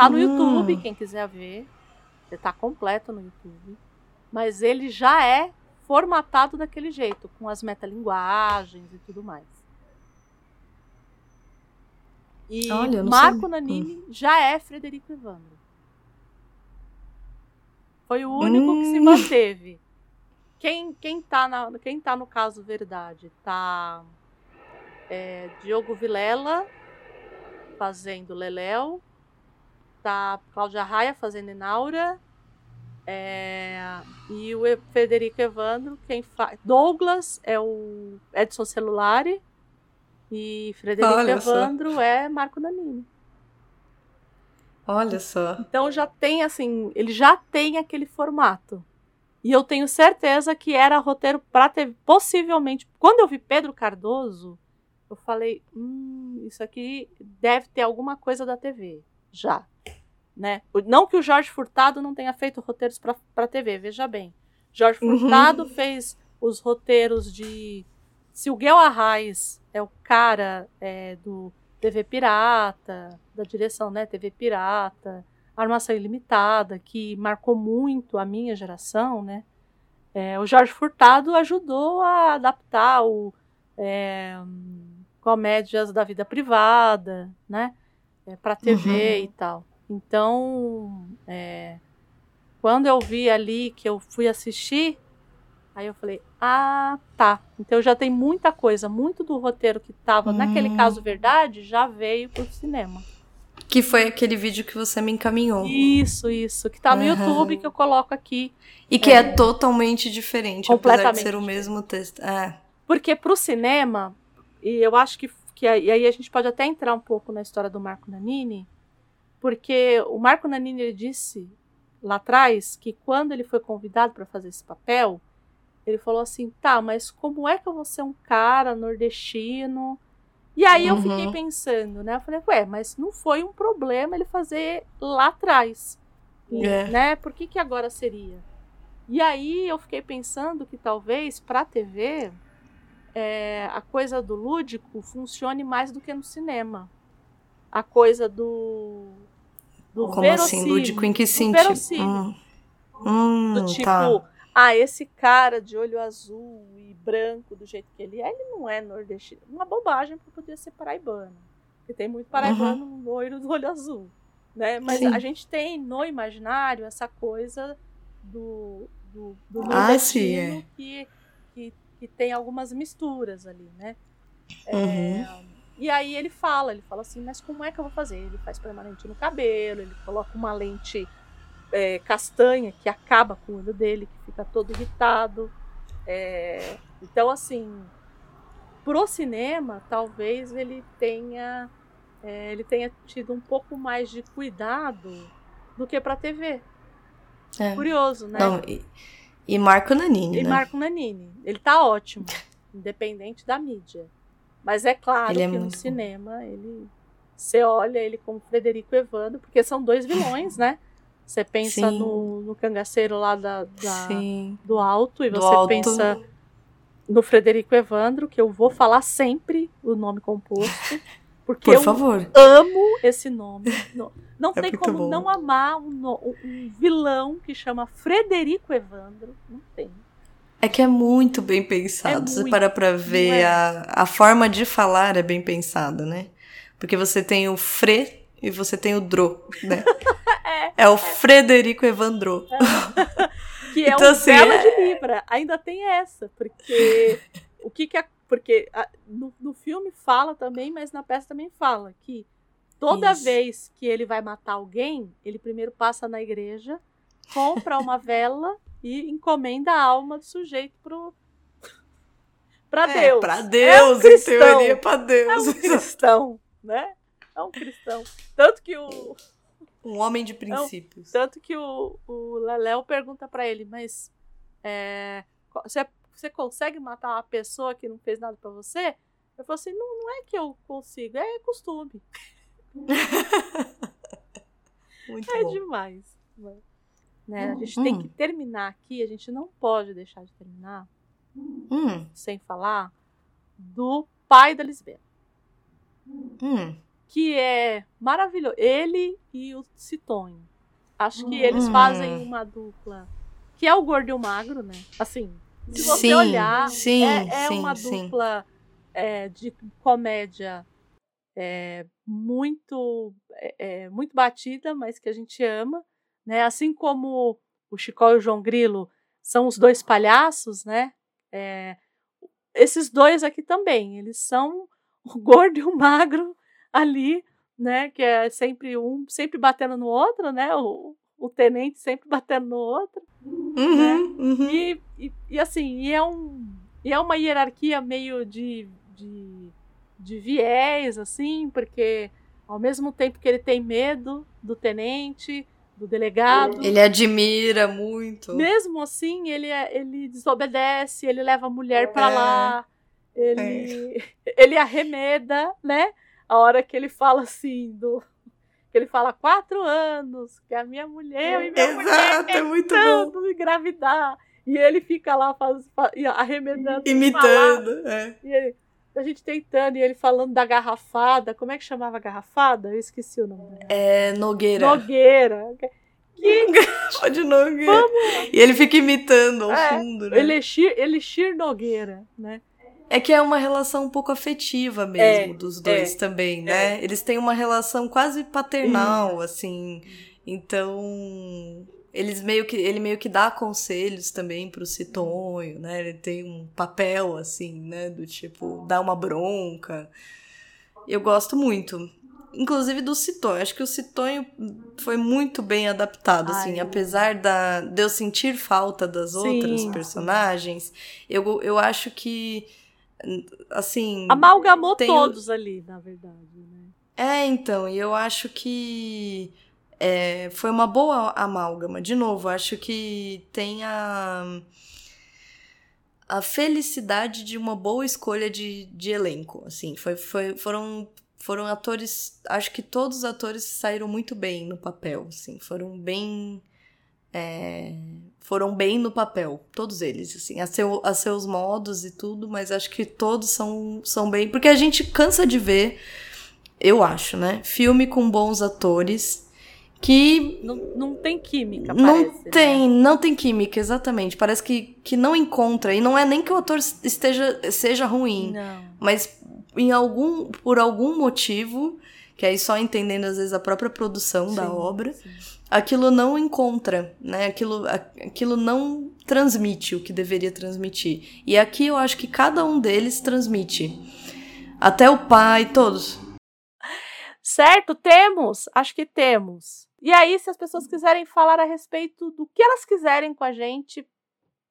Tá no Hum. YouTube, quem quiser ver. Ele tá completo no YouTube. Mas ele já é formatado daquele jeito, com as metalinguagens e tudo mais. E Olha, Marco sabia. Nanini já é Frederico Evandro. Foi o único que se Hum. manteve. Quem, quem, tá na, quem tá no caso Verdade? Tá é, Diogo Vilela fazendo Leléu. Tá Cláudia Raia fazendo Inaura. É, e o Federico Evandro, quem faz. Douglas é o Edson Celulari. E Frederico Olha só. Evandro é Marco Nanini. Olha só. Então já tem assim, ele já tem aquele formato. E eu tenho certeza que era roteiro para ter possivelmente. Quando eu vi Pedro Cardoso, eu falei, hum, isso aqui deve ter alguma coisa da TV, já, né? Não que o Jorge Furtado não tenha feito roteiros para TV, veja bem. Jorge Uhum. Furtado fez os roteiros de se o Guel Arraes é o cara é, do TV Pirata, da direção, né? TV Pirata, Armação Ilimitada, que marcou muito a minha geração, né? É, o Jorge Furtado ajudou a adaptar o é, hum, comédias da vida privada, né? Para TV Uhum. e tal. Então, é, quando eu vi ali que eu fui assistir, aí eu falei, ah, tá. Então já tem muita coisa, muito do roteiro que tava naquele Hum. caso verdade já veio pro cinema. Que foi aquele vídeo que você me encaminhou. Isso, isso, que tá no Aham. YouTube que eu coloco aqui. E que é, totalmente diferente, apesar de Completamente ser o mesmo texto. É. Porque pro cinema, e eu acho que, que aí e aí a gente pode até entrar um pouco na história do Marco Nanini, porque o Marco Nanini ele disse lá atrás que quando ele foi convidado para fazer esse papel, ele falou assim: tá, mas como é que eu vou ser um cara nordestino? E aí eu Uhum. fiquei pensando, né? Eu falei, ué, mas não foi um problema ele fazer lá atrás. É. Né? Por que, que agora seria? E aí eu fiquei pensando que talvez para TV é, a coisa do lúdico funcione mais do que no cinema. A coisa do. do Como assim? Lúdico em que do sentido? Hum. Hum, Do tipo, tá. ah, esse cara de olho azul e branco do jeito que ele é, ele não é nordestino. Uma bobagem porque podia ser paraibano. Porque tem muito paraibano uhum. loiro do olho azul. Né? Mas Sim. a gente tem no imaginário essa coisa do, do, do ah, sim, é. que, que, que, tem algumas misturas ali, né? É, uhum. É, e aí ele fala, ele fala assim, mas como é que eu vou fazer? Ele faz permanente no cabelo, ele coloca uma lente é, castanha que acaba com o olho dele, que fica todo irritado. É, então, assim, pro cinema, talvez ele tenha é, ele tenha tido um pouco mais de cuidado do que para TV. É. Curioso, né? Não, e, e Marco Nanini. E né? Marco Nanini. Ele tá ótimo, (laughs) independente da mídia. Mas é claro ele é que no cinema ele. Você olha ele como Frederico Evandro, porque são dois vilões, né? Você pensa no, no, cangaceiro lá da, da do alto e do você alto. pensa no Frederico Evandro, que eu vou falar sempre o nome composto. (laughs) Porque Por eu favor. amo esse nome. (laughs) Não, não é tem como bom. não amar um, um, vilão que chama Frederico Evandro. Não tem. É que é muito bem pensado. É Você muito, para pra ver, é. a, a forma de falar é bem pensada, né? Porque você tem o Fre e você tem o Dro, né? (laughs) é, é o Frederico Evandro. É. (laughs) que é então, um assim, bela de é Libra. Ainda tem essa, porque o que que a porque a, no, no filme fala também, mas na peça também fala que toda Isso. vez que ele vai matar alguém, ele primeiro passa na igreja, compra uma (laughs) vela e encomenda a alma do sujeito pro (laughs) para é, Deus. Para Deus, é um em teoria para Deus. É um (laughs) cristão, né? É um cristão. Tanto que o um homem de princípios. tanto que o, o Leléo pergunta para ele, mas é, você você consegue matar uma pessoa que não fez nada para você? Eu falo assim, não, não é que eu consigo, é costume. (laughs) Muito é bom. demais. Né? A gente hum. tem que terminar aqui, a gente não pode deixar de terminar hum. sem falar do pai da Lisbeth. Hum. Que é maravilhoso. Ele e o Citonho. Acho que eles hum. fazem uma dupla que é o gordo e o magro, né? Assim, se você sim, olhar, sim, é, é sim, uma dupla é, de comédia é, muito é, é, muito batida, mas que a gente ama, né? Assim como o Chicó e o João Grilo são os dois palhaços, né? É, esses dois aqui também, eles são (laughs) o gordo e o magro ali, né? Que é sempre um, sempre batendo no outro, né? O, o tenente sempre batendo no outro. Uhum, né? uhum. E, e, e, assim, e é, um, e é uma hierarquia meio de, de, de viés, assim, porque ao mesmo tempo que ele tem medo do tenente, do delegado. Ele admira muito. Mesmo assim, ele, é, ele desobedece, ele leva a mulher para é. lá, ele, é. (laughs) ele arremeda, né? A hora que ele fala assim do que ele fala quatro anos, que a minha mulher e minha Exato, mulher é muito bom. engravidar. E ele fica lá faz, faz, arremedando. Imitando, é. E ele, a gente tentando, e ele falando da garrafada. Como é que chamava a garrafada? Eu esqueci o nome. É Nogueira. Nogueira. Que... (laughs) de Nogueira. Vamos. E ele fica imitando ao é, fundo, né? Elixir, Elixir Nogueira, né? É que é uma relação um pouco afetiva mesmo é, dos dois é, também, né? É. Eles têm uma relação quase paternal, hum. assim. Então, eles meio que ele meio que dá conselhos também pro Citonho, né? Ele tem um papel assim, né, do tipo dar uma bronca. Eu gosto muito. Inclusive do Citonho. Acho que o Citonho foi muito bem adaptado, assim. Ai, apesar da, de eu sentir falta das sim, outras personagens, eu, eu acho que assim. Amalgamou tem... todos ali, na verdade, né? É, então, e eu acho que é, foi uma boa amálgama. De novo, acho que tem a, a felicidade de uma boa escolha de, de elenco. Assim, foi, foi, foram, foram atores. Acho que todos os atores saíram muito bem no papel. Assim, foram bem. É, foram bem no papel, todos eles, assim, a, seu, a seus modos e tudo, mas acho que todos são, são bem. Porque a gente cansa de ver, eu acho, né? Filme com bons atores que Não, não tem química, não parece. né? tem, não tem química, exatamente. Parece que, que não encontra. E não é nem que o ator esteja seja ruim, Não. mas em algum por algum motivo, que aí só entendendo às vezes a própria produção da Sim, obra, sim. aquilo não encontra, né? Aquilo, aquilo não transmite o que deveria transmitir. E aqui eu acho que cada um deles transmite. Até o pai, todos. Certo, temos. Acho que temos. E aí, se as pessoas quiserem falar a respeito do que elas quiserem com a gente,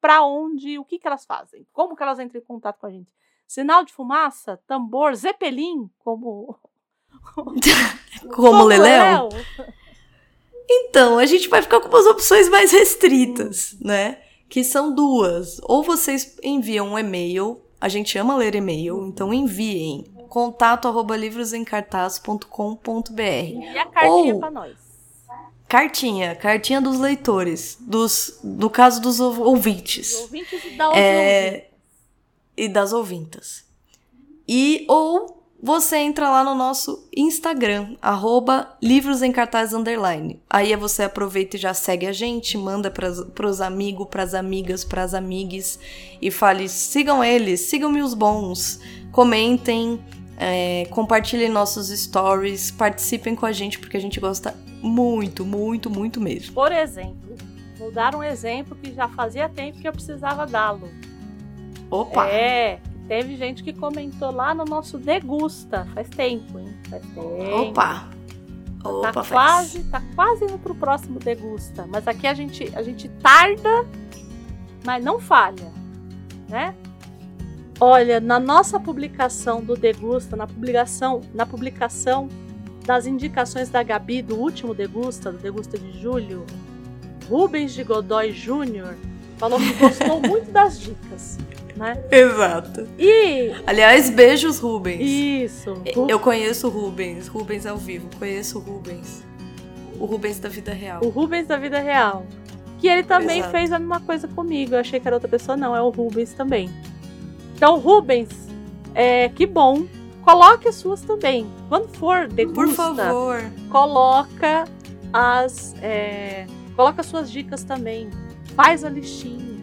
pra onde, o que, que elas fazem, como que elas entram em contato com a gente. Sinal de fumaça, tambor, zeppelin, como. (laughs) Como Leléu. Léo. Então, a gente vai ficar com umas opções mais restritas, né? Que são duas. Ou vocês enviam um e-mail, a gente ama ler e-mail, então enviem contato arroba livrosemcartaz.com.br. E a cartinha Ou- pra nós. Cartinha, cartinha dos leitores, dos, no caso dos ou- Os ouvintes ouvintes e da É, e das ouvintas. E ou você entra lá no nosso Instagram, arroba livros em cartaz underline. Aí você aproveita e já segue a gente, manda para os amigos, pras amigas, pras amigues e fale, sigam eles, sigam-me os bons, comentem, é, compartilhem nossos stories, participem com a gente, porque a gente gosta muito, muito, muito mesmo. Por exemplo, vou dar um exemplo que já fazia tempo que eu precisava dá-lo. Opa! É, teve gente que comentou lá no nosso Degusta. Faz tempo, hein? Faz tempo. Opa! Tá Opa, faz. quase, tá quase indo pro próximo Degusta. Mas aqui a gente, a gente tarda, mas não falha, né? Olha, na nossa publicação do Degusta, na publicação, na publicação das indicações da Gabi do último Degusta, do Degusta de julho, Rubens de Godoy Júnior falou que gostou (laughs) muito das dicas, né? Exato. E Aliás, beijos, Rubens. isso, Eu conheço o Rubens. Rubens ao vivo. Conheço o Rubens. O Rubens da vida real. o Rubens da vida real. Que ele também Exato. fez a mesma coisa comigo. Eu achei que era outra pessoa, não, é o Rubens também. Então, Rubens, é, que bom. Coloque as suas também. Quando for degusta, Por favor. coloca as. é, coloca as suas dicas também. Faz a listinha.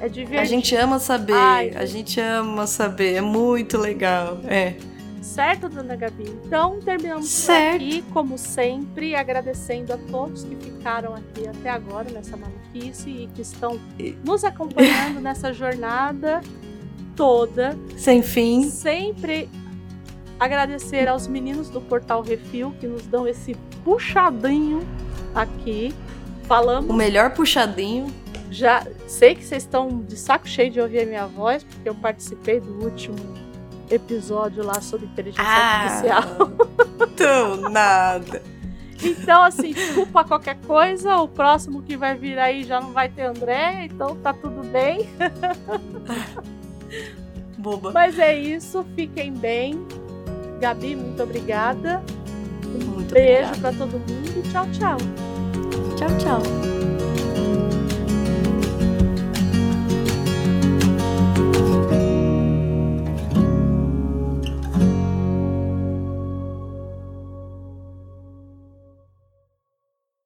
É divertido. A gente ama saber. Ai. A gente ama saber. É muito legal. É. Certo, dona Gabi? Então, terminamos Certo. aqui, como sempre, agradecendo a todos que ficaram aqui até agora nessa maluquice e que estão nos acompanhando (laughs) nessa jornada toda. Sem fim. Sempre agradecer aos meninos do Portal Refil que nos dão esse puxadinho aqui. Falamos O melhor puxadinho. Já sei que vocês estão de saco cheio de ouvir a minha voz, porque eu participei do último episódio lá sobre inteligência artificial. Então, nada. Então, assim, desculpa qualquer coisa, o próximo que vai vir aí já não vai ter André, então tá tudo bem. (laughs) Boba. Mas é isso, fiquem bem. Gabi, muito obrigada. Muito Beijo pra todo mundo. Tchau, tchau. Tchau, tchau.